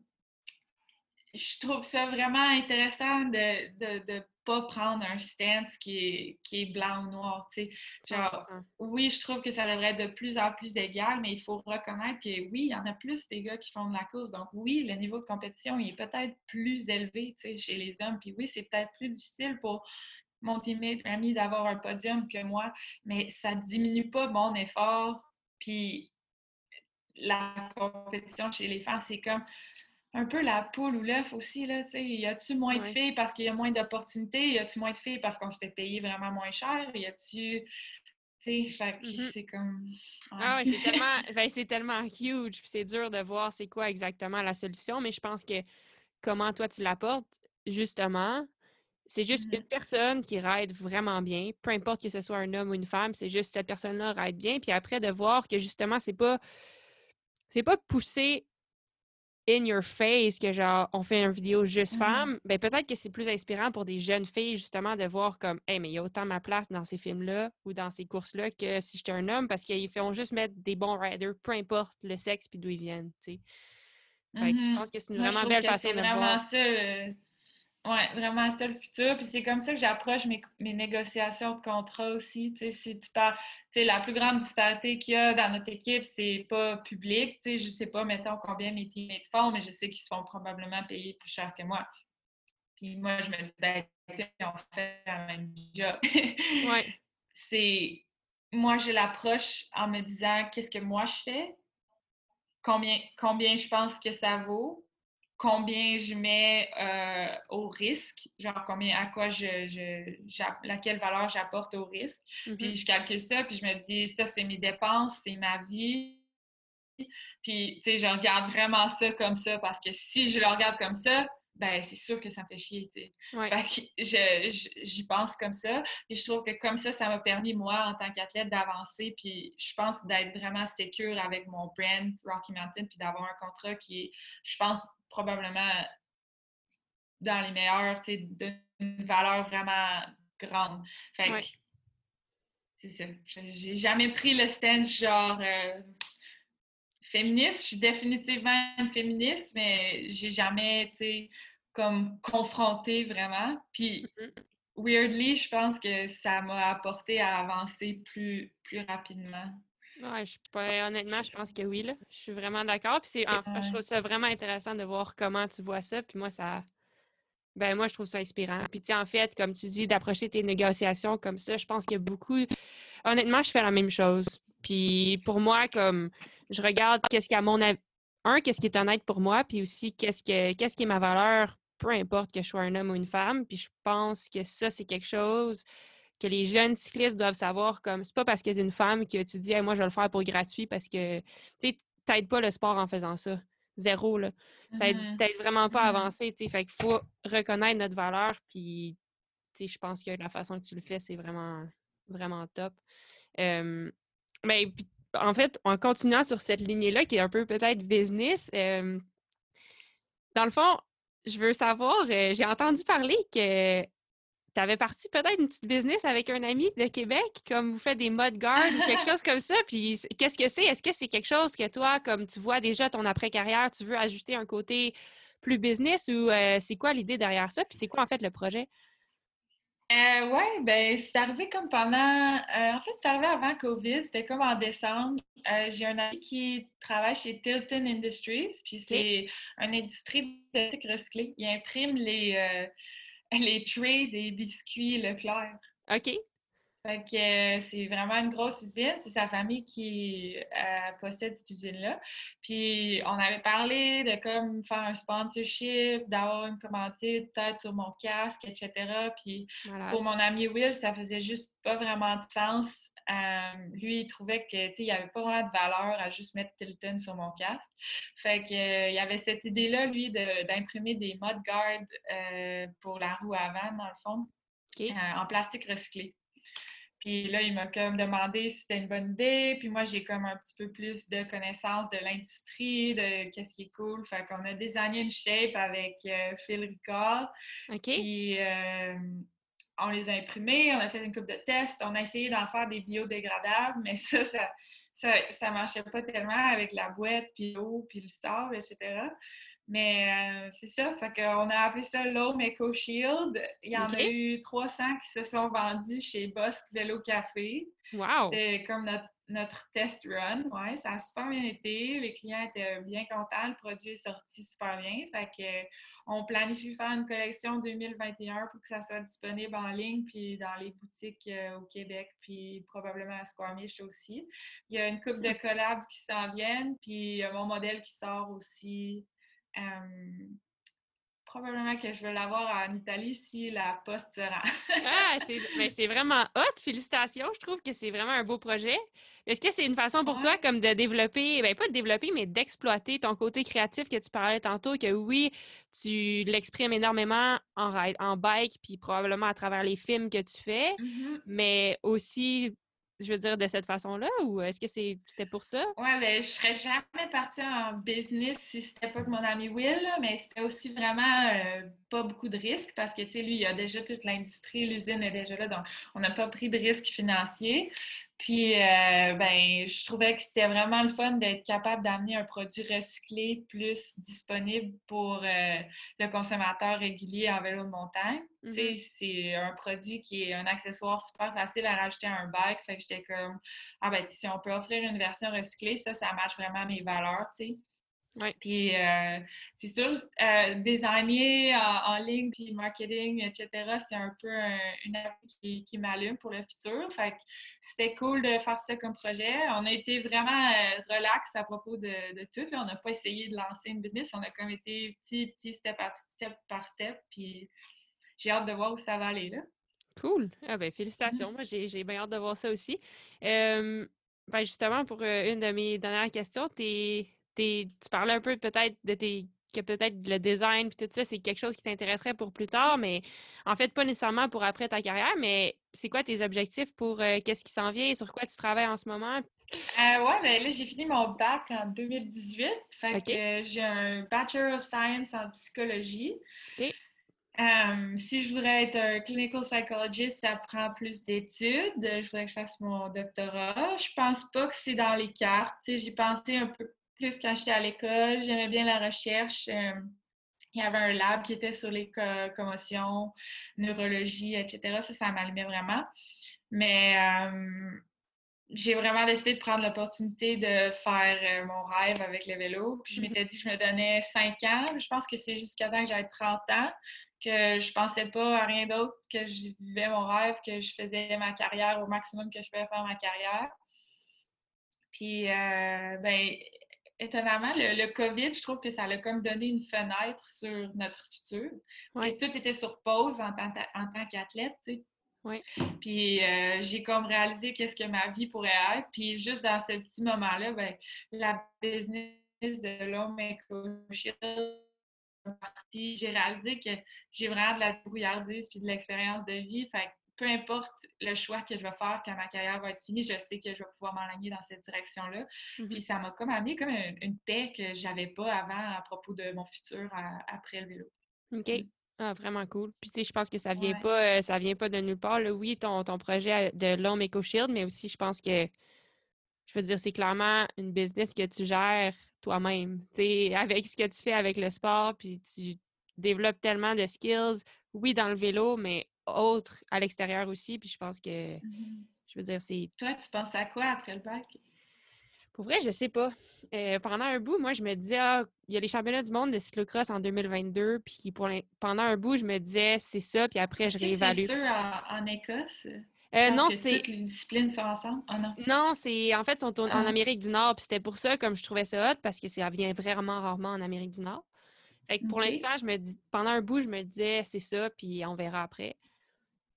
Je trouve ça vraiment intéressant de de, de pas prendre un stance qui est, qui est blanc ou noir. tu sais. Genre, 100%. oui, je trouve que ça devrait être de plus en plus égal, mais il faut reconnaître que oui, il y en a plus des gars qui font de la course. Donc oui, le niveau de compétition il est peut-être plus élevé tu sais, chez les hommes. Puis oui, c'est peut-être plus difficile pour mon teammate ami d'avoir un podium que moi, mais ça diminue pas mon effort. Puis la compétition chez les femmes, c'est comme un peu la poule ou l'œuf aussi, là, tu sais. Y a-tu moins de filles parce qu'il y a moins d'opportunités? Y a-tu moins de filles parce qu'on se fait payer vraiment moins cher? Y a-tu... Tu sais, fait que Mhm. c'est comme... Ah ouais. c'est tellement, ben, tellement huge, puis c'est dur de voir c'est quoi exactement la solution, mais je pense que comment toi tu l'apportes, justement, c'est juste Mhm. une personne qui ride vraiment bien, peu importe que ce soit un homme ou une femme, c'est juste cette personne-là ride bien, puis après de voir que justement c'est pas, c'est pas poussé in your face que genre on fait une vidéo juste Mhm. femmes, ben peut-être que c'est plus inspirant pour des jeunes filles justement de voir comme hey mais il y a autant ma place dans ces films-là ou dans ces courses-là que si j'étais un homme parce qu'ils font juste mettre des bons riders, peu importe le sexe puis d'où ils viennent, tu sais. Je Mhm. pense que c'est une Moi, vraiment belle façon c'est de le vraiment voir. ça, ouais, vraiment ça le futur. Puis c'est comme ça que j'approche mes, mes négociations de contrat aussi. Tu sais, si tu parles, tu sais, la plus grande disparité qu'il y a dans notre équipe, c'est pas public. Tu sais, je sais pas, mettons, combien mes teammates font, mais je sais qu'ils se font probablement payer plus cher que moi. Puis moi, je me dis, ben, on fait la même job. Ouais. c'est moi j'ai l'approche en me disant qu'est-ce que moi je fais, combien, combien je pense que ça vaut, combien je mets euh, au risque, genre combien à quoi je, je laquelle valeur j'apporte au risque. Mhm. Puis je calcule ça, puis je me dis ça c'est mes dépenses, c'est ma vie. Puis tu sais, je regarde vraiment ça comme ça parce que si je le regarde comme ça, ben c'est sûr que ça me fait chier, tu sais. Ouais. Fait que j'y pense comme ça. Puis je trouve que comme ça, ça m'a permis, moi, en tant qu'athlète, d'avancer. Puis je pense d'être vraiment sécure avec mon brand Rocky Mountain, puis d'avoir un contrat qui est, je pense, probablement dans les meilleurs, tu sais, d'une valeur vraiment grande. Fait que Ouais. c'est ça. J'ai jamais pris le stand genre euh, féministe. Je suis définitivement une féministe, mais j'ai jamais, sais, comme confronté vraiment. Puis, Mhm. weirdly, je pense que ça m'a apporté à avancer plus, plus rapidement. Ouais, je, ben, honnêtement, je pense que oui, là. Je suis vraiment d'accord. Puis c'est, je trouve ça vraiment intéressant de voir comment tu vois ça. Puis moi, ça. Ben, moi, je trouve ça inspirant. Puis, en fait, comme tu dis, d'approcher tes négociations comme ça, je pense qu'il y a beaucoup. Honnêtement, je fais la même chose. Puis, pour moi, comme je regarde qu'est-ce qui, à mon avis, un, qu'est-ce qui est honnête pour moi, puis aussi, qu'est-ce que qu'est-ce qui est ma valeur, peu importe que je sois un homme ou une femme. Puis, je pense que ça, c'est quelque chose que les jeunes cyclistes doivent savoir comme c'est pas parce que tu es une femme que tu dis Hey, moi je vais le faire pour gratuit parce que tu t'aides pas le sport en faisant ça. Zéro là. T'aides t'aides vraiment pas à Mhm. avancer fait qu'il faut reconnaître notre valeur puis tu sais je pense que la façon que tu le fais c'est vraiment vraiment top. Euh, mais puis, en fait en continuant sur cette lignée là qui est un peu peut-être business euh, dans le fond je veux savoir euh, j'ai entendu parler que tu avais parti peut-être une petite business avec un ami de Québec, comme vous faites des mode guard ou quelque chose comme ça. Puis qu'est-ce que c'est? Est-ce que c'est quelque chose que toi, comme tu vois déjà ton après-carrière, tu veux ajouter un côté plus business ou euh, c'est quoi l'idée derrière ça? Puis c'est quoi en fait le projet? Euh, oui, ben c'est arrivé comme pendant. Euh, en fait, c'est arrivé avant COVID, c'était comme en décembre. Euh, j'ai un ami qui travaille chez Tilton Industries, puis c'est une industrie de plastique recyclé. Il imprime les, les trays des biscuits Leclerc. OK. Fait que euh, c'est vraiment une grosse usine. C'est sa famille qui euh, possède cette usine-là. Puis on avait parlé de comme faire un sponsorship, d'avoir une commandite peut-être sur mon casque, etc. Puis pour mon ami Will, ça faisait juste pas vraiment de sens. Euh, lui, il trouvait que il n'y avait pas vraiment de valeur à juste mettre Tilton sur mon casque. Fait que il y avait cette idée-là, lui, d'imprimer des mudguards pour la roue avant, dans le fond, en plastique recyclé. Puis là, il m'a comme demandé si c'était une bonne idée. Puis moi, j'ai comme un petit peu plus de connaissances de l'industrie, de qu'est-ce qui est cool. Fait qu'on a designé une shape avec euh, Phil Ricard. OK. Puis euh, on les a imprimés, on a fait une coupe de tests, on a essayé d'en faire des biodégradables, mais ça, ça, ça, marchait pas tellement avec la boîte, puis l'eau, puis le store, etc. Mais euh, c'est ça, fait qu'on a appelé ça l'Home Eco Shield. Il y en a eu 300 qui se sont vendus chez Bosque Vélo Café. Wow! C'était comme notre, notre, test run. Ouais, ça a super bien été. Les clients étaient bien contents. Le produit est sorti super bien. Fait que, on planifie faire une collection 2021 pour que ça soit disponible en ligne puis dans les boutiques euh, au Québec puis probablement à Squamish aussi. Il y a une coupe de collabs qui s'en viennent puis il y a mon modèle qui sort aussi euh, probablement que je vais l'avoir en Italie si la poste se rend. ah, c'est vraiment hot. Félicitations. Je trouve que c'est vraiment un beau projet. Est-ce que c'est une façon pour toi comme de développer, ben pas de développer, mais d'exploiter ton côté créatif que tu parlais tantôt, que oui, tu l'exprimes énormément en ride, en bike, puis probablement à travers les films que tu fais, mm-hmm. mais aussi je veux dire, de cette façon-là, ou est-ce que c'était pour ça? Oui, mais je serais jamais partie en business si c'était pas que mon ami Will, mais c'était aussi vraiment euh, pas beaucoup de risques parce que, tu sais, lui, il a déjà toute l'industrie, l'usine est déjà là, donc on n'a pas pris de risques financiers. Puis, euh, ben, je trouvais que c'était vraiment le fun d'être capable d'amener un produit recyclé plus disponible pour euh, le consommateur régulier en vélo de montagne. Tu sais, mm-hmm. c'est un produit qui est un accessoire super facile à rajouter à un bike. Fait que j'étais comme, ah ben, si on peut offrir une version recyclée, ça, ça match vraiment mes valeurs, tu sais. Puis, euh, c'est sûr, euh, designer en, ligne, puis marketing, etc., c'est un peu une avenue qui, m'allume pour le futur. Fait que c'était cool de faire ça comme projet. On a été vraiment euh, relax à propos de, tout. On n'a pas essayé de lancer une business. On a comme été petit, petit, step, step par step. Puis, j'ai hâte de voir où ça va aller, là. Cool. Ah ben, félicitations. Moi, j'ai bien hâte de voir ça aussi. ben, justement, pour une de mes dernières questions, tu tu parlais un peu peut-être de tes que peut-être le design puis tout ça, c'est quelque chose qui t'intéresserait pour plus tard, mais en fait, pas nécessairement pour après ta carrière, mais c'est quoi tes objectifs pour euh, qu'est-ce qui s'en vient, sur quoi tu travailles en ce moment? Euh, ouais, ben là, j'ai fini mon bac en 2018. Fait que j'ai un Bachelor of Science en psychologie. Si je voudrais être un clinical psychologist, ça prend plus d'études. Je voudrais que je fasse mon doctorat. Je pense pas que c'est dans les cartes. J'ai pensé un peu plus quand j'étais à l'école. J'aimais bien la recherche. Euh, il y avait un lab qui était sur les commotions, neurologie, etc. Ça, ça m'allumait vraiment. Mais euh, j'ai vraiment décidé de prendre l'opportunité de faire euh, mon rêve avec le vélo. Puis je m'étais dit que je me donnais 5 ans. Je pense que c'est jusqu'à temps que j'avais 30 ans que je pensais pas à rien d'autre, que je vivais mon rêve, que je faisais ma carrière au maximum que je pouvais faire ma carrière. Puis, ben, étonnamment, le, COVID, je trouve que ça a comme donné une fenêtre sur notre futur. Parce que tout était sur pause en tant, qu'athlète, tu sais. Oui. Puis euh, j'ai comme réalisé qu'est-ce que ma vie pourrait être. Puis juste dans ce petit moment-là, ben, la business de l'homme partie, j'ai réalisé que j'ai vraiment de la brouillardise puis de l'expérience de vie. Fait peu importe le choix que je vais faire quand ma carrière va être finie, je sais que je vais pouvoir m'enligner dans cette direction-là. Mm-hmm. Puis ça m'a comme amené comme une, paix que j'avais pas avant à propos de mon futur après le vélo. OK. Ah, vraiment cool. Puis tu sais, je pense que ça vient pas euh, ça vient pas de nulle part. Oui, ton, ton projet de l'homme Eco Shield, mais aussi je pense que je veux dire, c'est clairement une business que tu gères toi-même. Tu sais, avec ce que tu fais avec le sport, puis tu développes tellement de skills, oui, dans le vélo, mais autre à l'extérieur aussi. Puis je pense que, Mhm. je veux dire, c'est Toi, tu penses à quoi après le bac? Pour vrai, je sais pas. Euh, pendant un bout, moi, je me disais, ah, il y a les championnats du monde de cyclocross en 2022, puis pour l'in- pendant un bout, je me disais, c'est ça, puis après, je Est-ce réévalue. c'est sûr en, en Écosse? Euh, non, que c'est toutes les disciplines sont ensemble? Ah non. non, c'est en fait, ils sont au- en Ah. Amérique du Nord, puis c'était pour ça, comme je trouvais ça hot, parce que ça vient vraiment rarement en Amérique du Nord. Fait que pour l'instant, je me dis, pendant un bout, je me disais, c'est ça, puis on verra après.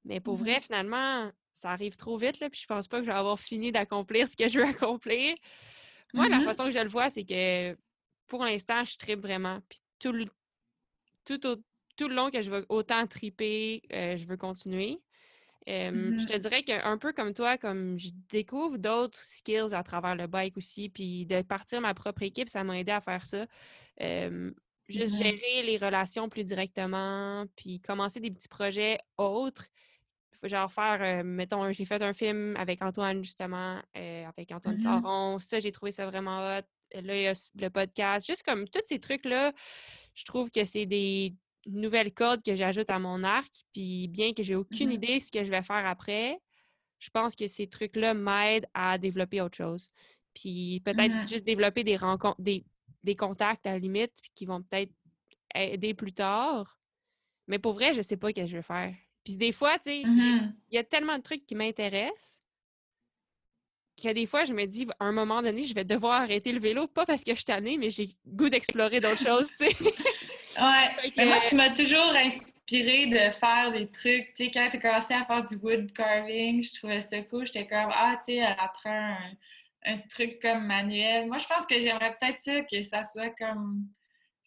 Mais pour Mhm. vrai, finalement, ça arrive trop vite, là, puis je pense pas que je vais avoir fini d'accomplir ce que je veux accomplir. Moi, la Mhm. façon que je le vois, c'est que pour l'instant, je tripe vraiment. Puis tout le, tout, au- tout le long que je vais autant triper, euh, je veux continuer. Euh, Je te dirais qu'un peu comme toi, comme je découvre d'autres skills à travers le bike aussi, puis de partir ma propre équipe, ça m'a aidé à faire ça. Euh, juste gérer les relations plus directement, puis commencer des petits projets autres. Genre faire, euh, mettons, j'ai fait un film avec Antoine, justement, euh, avec Antoine. Caron. Ça, j'ai trouvé ça vraiment hot. Là, il y a le podcast. Juste comme tous ces trucs-là, je trouve que c'est des nouvelles cordes que j'ajoute à mon arc. Puis bien que j'ai aucune Mhm. idée de ce que je vais faire après, je pense que ces trucs-là m'aident à développer autre chose. Puis peut-être juste développer des rencontres, des, des contacts à la limite, puis qui vont peut-être aider plus tard. Mais pour vrai, je sais pas ce que je veux faire. Puis des fois, tu sais, Mhm. il y a tellement de trucs qui m'intéressent que des fois, je me dis, à un moment donné, je vais devoir arrêter le vélo, pas parce que je suis tannée, mais j'ai goût d'explorer d'autres choses, tu sais. Ouais. Que- Mais moi, tu m'as toujours inspiré de faire des trucs. Tu sais, quand tu as commencé à faire du wood carving, je trouvais ça cool. J'étais comme, ah, tu sais, elle apprend un, un truc comme manuel. Moi, je pense que j'aimerais peut-être ça, que ça soit comme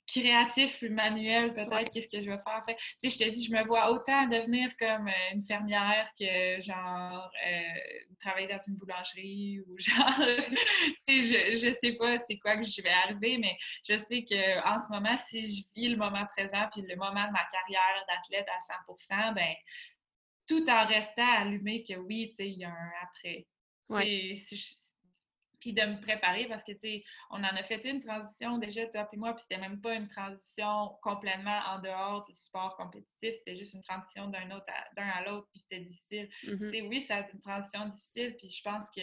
créatif puis manuel, peut-être, Ouais. qu'est-ce que je vais faire. Fait, que, tu sais, je te dis, je me vois autant devenir comme euh, une fermière que, genre, euh, travailler dans une boulangerie ou genre, je, je sais pas c'est quoi que je vais arriver, mais je sais que en ce moment, si je vis le moment présent puis le moment de ma carrière d'athlète à 100% ben tout en restant allumé que oui, tu sais, il y a un après. Ouais. Puis de me préparer parce que, tu sais, on en a fait une transition déjà, toi et moi, puis c'était même pas une transition complètement en dehors du sport compétitif, c'était juste une transition d'un autre à- d'un à l'autre, puis c'était difficile. Mhm. Tu sais, oui, ça a été une transition difficile, puis je pense que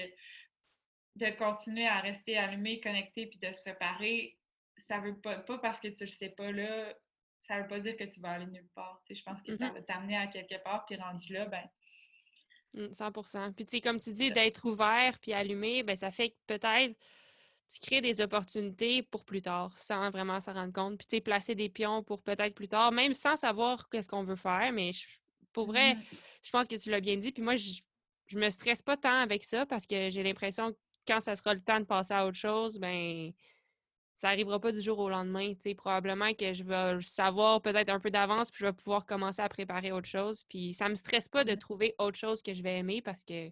de continuer à rester allumé, connecté, puis de se préparer, ça veut pas, pas parce que tu le sais pas là, ça veut pas dire que tu vas aller nulle part. Tu sais, je pense que ça Mhm. va t'amener à quelque part, puis rendu là, ben, 100% Puis, tu sais, comme tu dis, d'être ouvert puis allumé, ben, ça fait que peut-être tu crées des opportunités pour plus tard, sans vraiment s'en rendre compte. Puis, tu sais, placer des pions pour peut-être plus tard, même sans savoir qu'est-ce qu'on veut faire. Mais je- pour vrai, je pense que tu l'as bien dit. Puis moi, je, je me stresse pas tant avec ça parce que j'ai l'impression que quand ça sera le temps de passer à autre chose, ben ça arrivera pas du jour au lendemain. tu sais. Probablement que je vais le savoir peut-être un peu d'avance, puis je vais pouvoir commencer à préparer autre chose. Puis ça me stresse pas de trouver autre chose que je vais aimer parce que,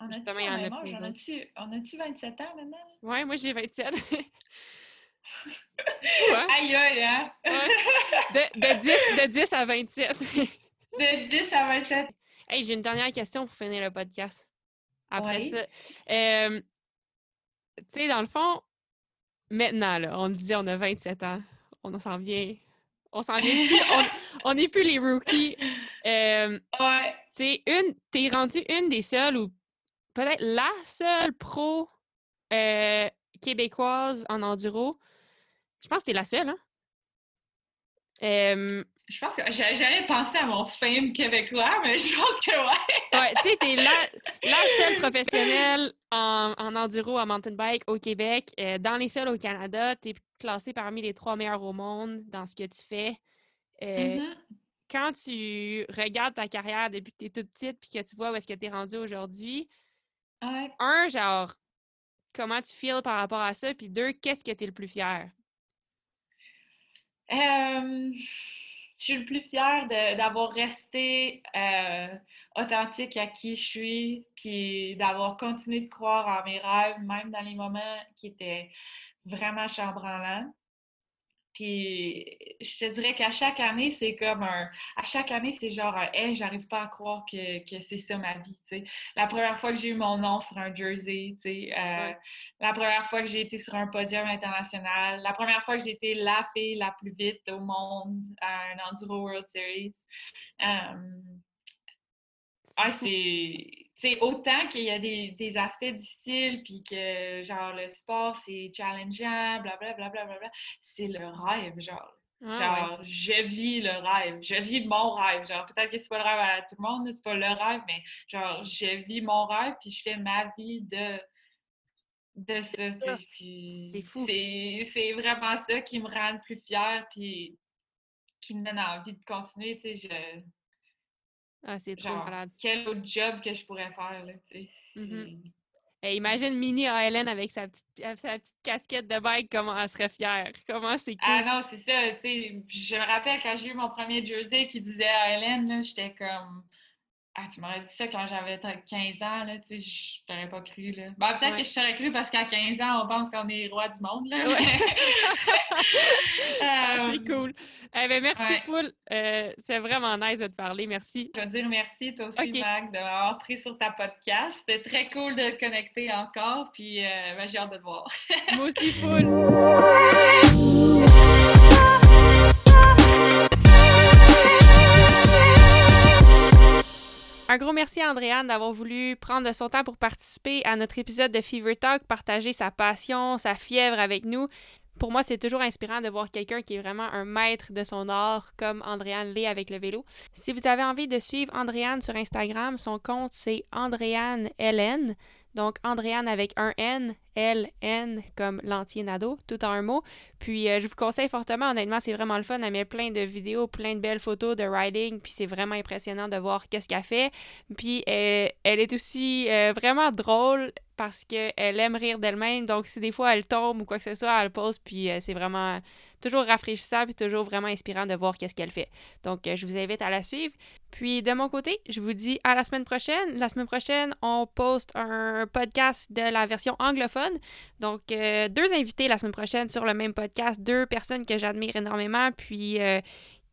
On a-tu Justement, il y le en a même plein âge? On d'autres. a-tu- On a-tu 27 ans maintenant? ouais, moi j'ai 27. ouais. Aïe aïe, hein? De, de 10, de 10 à 27. De 10 à 27. hey, j'ai une dernière question pour finir le podcast. Après Oui. ça. Euh, tu sais, dans le fond, maintenant, là, on le disait, on a 27 ans. On s'en vient. On s'en vient plus. On n'est plus les rookies. Euh, Ouais. c'est une. T'es rendu une des seules ou peut-être la seule pro euh, québécoise en enduro. Je pense que t'es la seule, hein? Euh, Je pense que j'ai- j'allais penser à mon fame québécois, mais je pense que ouais. ouais, tu sais, t'es la, la seule professionnelle en, en enduro, en mountain bike au Québec. Euh, dans les seuls au Canada, t'es classée parmi les trois meilleurs au monde dans ce que tu fais. Euh, Mhm. Quand tu regardes ta carrière depuis que t'es toute petite puis que tu vois où est-ce que t'es rendue aujourd'hui, Ouais. un, genre, comment tu feels par rapport à ça? Puis deux, qu'est-ce que t'es le plus fier? Euh, je suis le plus fière d'avoir resté euh, authentique à qui je suis, puis d'avoir continué de croire en mes rêves, même dans les moments qui étaient vraiment chambranlants. Puis je te dirais qu'à chaque année, c'est comme un. À chaque année, c'est genre un Hey, j'arrive pas à croire que, que c'est ça ma vie. sais. La première fois que j'ai eu mon nom sur un jersey, sais, euh, la première fois que j'ai été sur un podium international, la première fois que j'ai été la fille la plus vite au monde à un Enduro World Series. Um, ah, c'est autant qu'il y a des, des, aspects difficiles, puis que, genre, le sport, c'est challengeant, blablabla, bla, bla, bla, c'est le rêve, genre. genre, je vis le rêve, je vis mon rêve. Genre, peut-être que c'est pas le rêve à tout le monde, c'est pas le rêve, mais genre, je vis mon rêve, puis je fais ma vie de, de ça. C'est fou. C'est vraiment ça qui me rend le plus fière, puis qui me donne envie de continuer, tu sais. Je ah, c'est trop malade. Quel autre job que je pourrais faire, là, tu sais. Mmh imagine Minnie à Hélène avec sa petite, sa petite casquette de bike, comment elle serait fière. Comment c'est cool. Ah non, c'est ça, tu sais. Je me rappelle quand j'ai eu mon premier jersey qui disait à Hélène, j'étais comme ah, tu m'aurais dit ça quand j'avais 15 ans, là, tu sais, je t'aurais pas cru, là. Ben, peut-être que je t'aurais cru parce qu'à 15 ans, on pense qu'on est roi du monde, là. C'est cool. Eh ben, merci, Poul. Euh, c'est vraiment nice de te parler. Merci. Je veux dire merci, toi aussi, Mag, de m'avoir pris sur ta podcast. C'était très cool de te connecter encore, puis euh, ben, j'ai hâte de te voir. Moi aussi, Poul. Un gros merci à Andréane d'avoir voulu prendre son temps pour participer à notre épisode de Fever Talk, partager sa passion, sa fièvre avec nous. Pour moi, c'est toujours inspirant de voir quelqu'un qui est vraiment un maître de son art, comme Andréane l'est avec le vélo. Si vous avez envie de suivre Andréane sur Instagram, son compte c'est Andréane Hélène. Donc, Andréane avec un N, L, N, comme l'entier Nado, tout en un mot. Puis, euh, je vous conseille fortement, honnêtement, c'est vraiment le fun. Elle met plein de vidéos, plein de belles photos de riding, puis c'est vraiment impressionnant de voir qu'est-ce qu'elle fait. Puis, euh, elle est aussi euh, vraiment drôle parce qu'elle aime rire d'elle-même. Donc, si des fois elle tombe ou quoi que ce soit, elle pose, puis c'est vraiment toujours rafraîchissant puis toujours vraiment inspirant de voir qu'est-ce qu'elle fait. Donc, euh, je vous invite à la suivre. Puis, de mon côté, je vous dis à la semaine prochaine. La semaine prochaine, on poste un podcast de la version anglophone. Donc, euh, deux invités la semaine prochaine sur le même podcast, deux personnes que j'admire énormément, puis euh,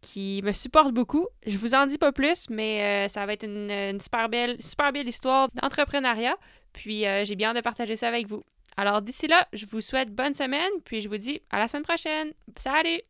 qui me supportent beaucoup. Je vous en dis pas plus, mais ça va être une, une, super, belle, super belle histoire d'entrepreneuriat. Puis, j'ai bien hâte de partager ça avec vous. Alors d'ici là, je vous souhaite bonne semaine, puis je vous dis à la semaine prochaine. Salut!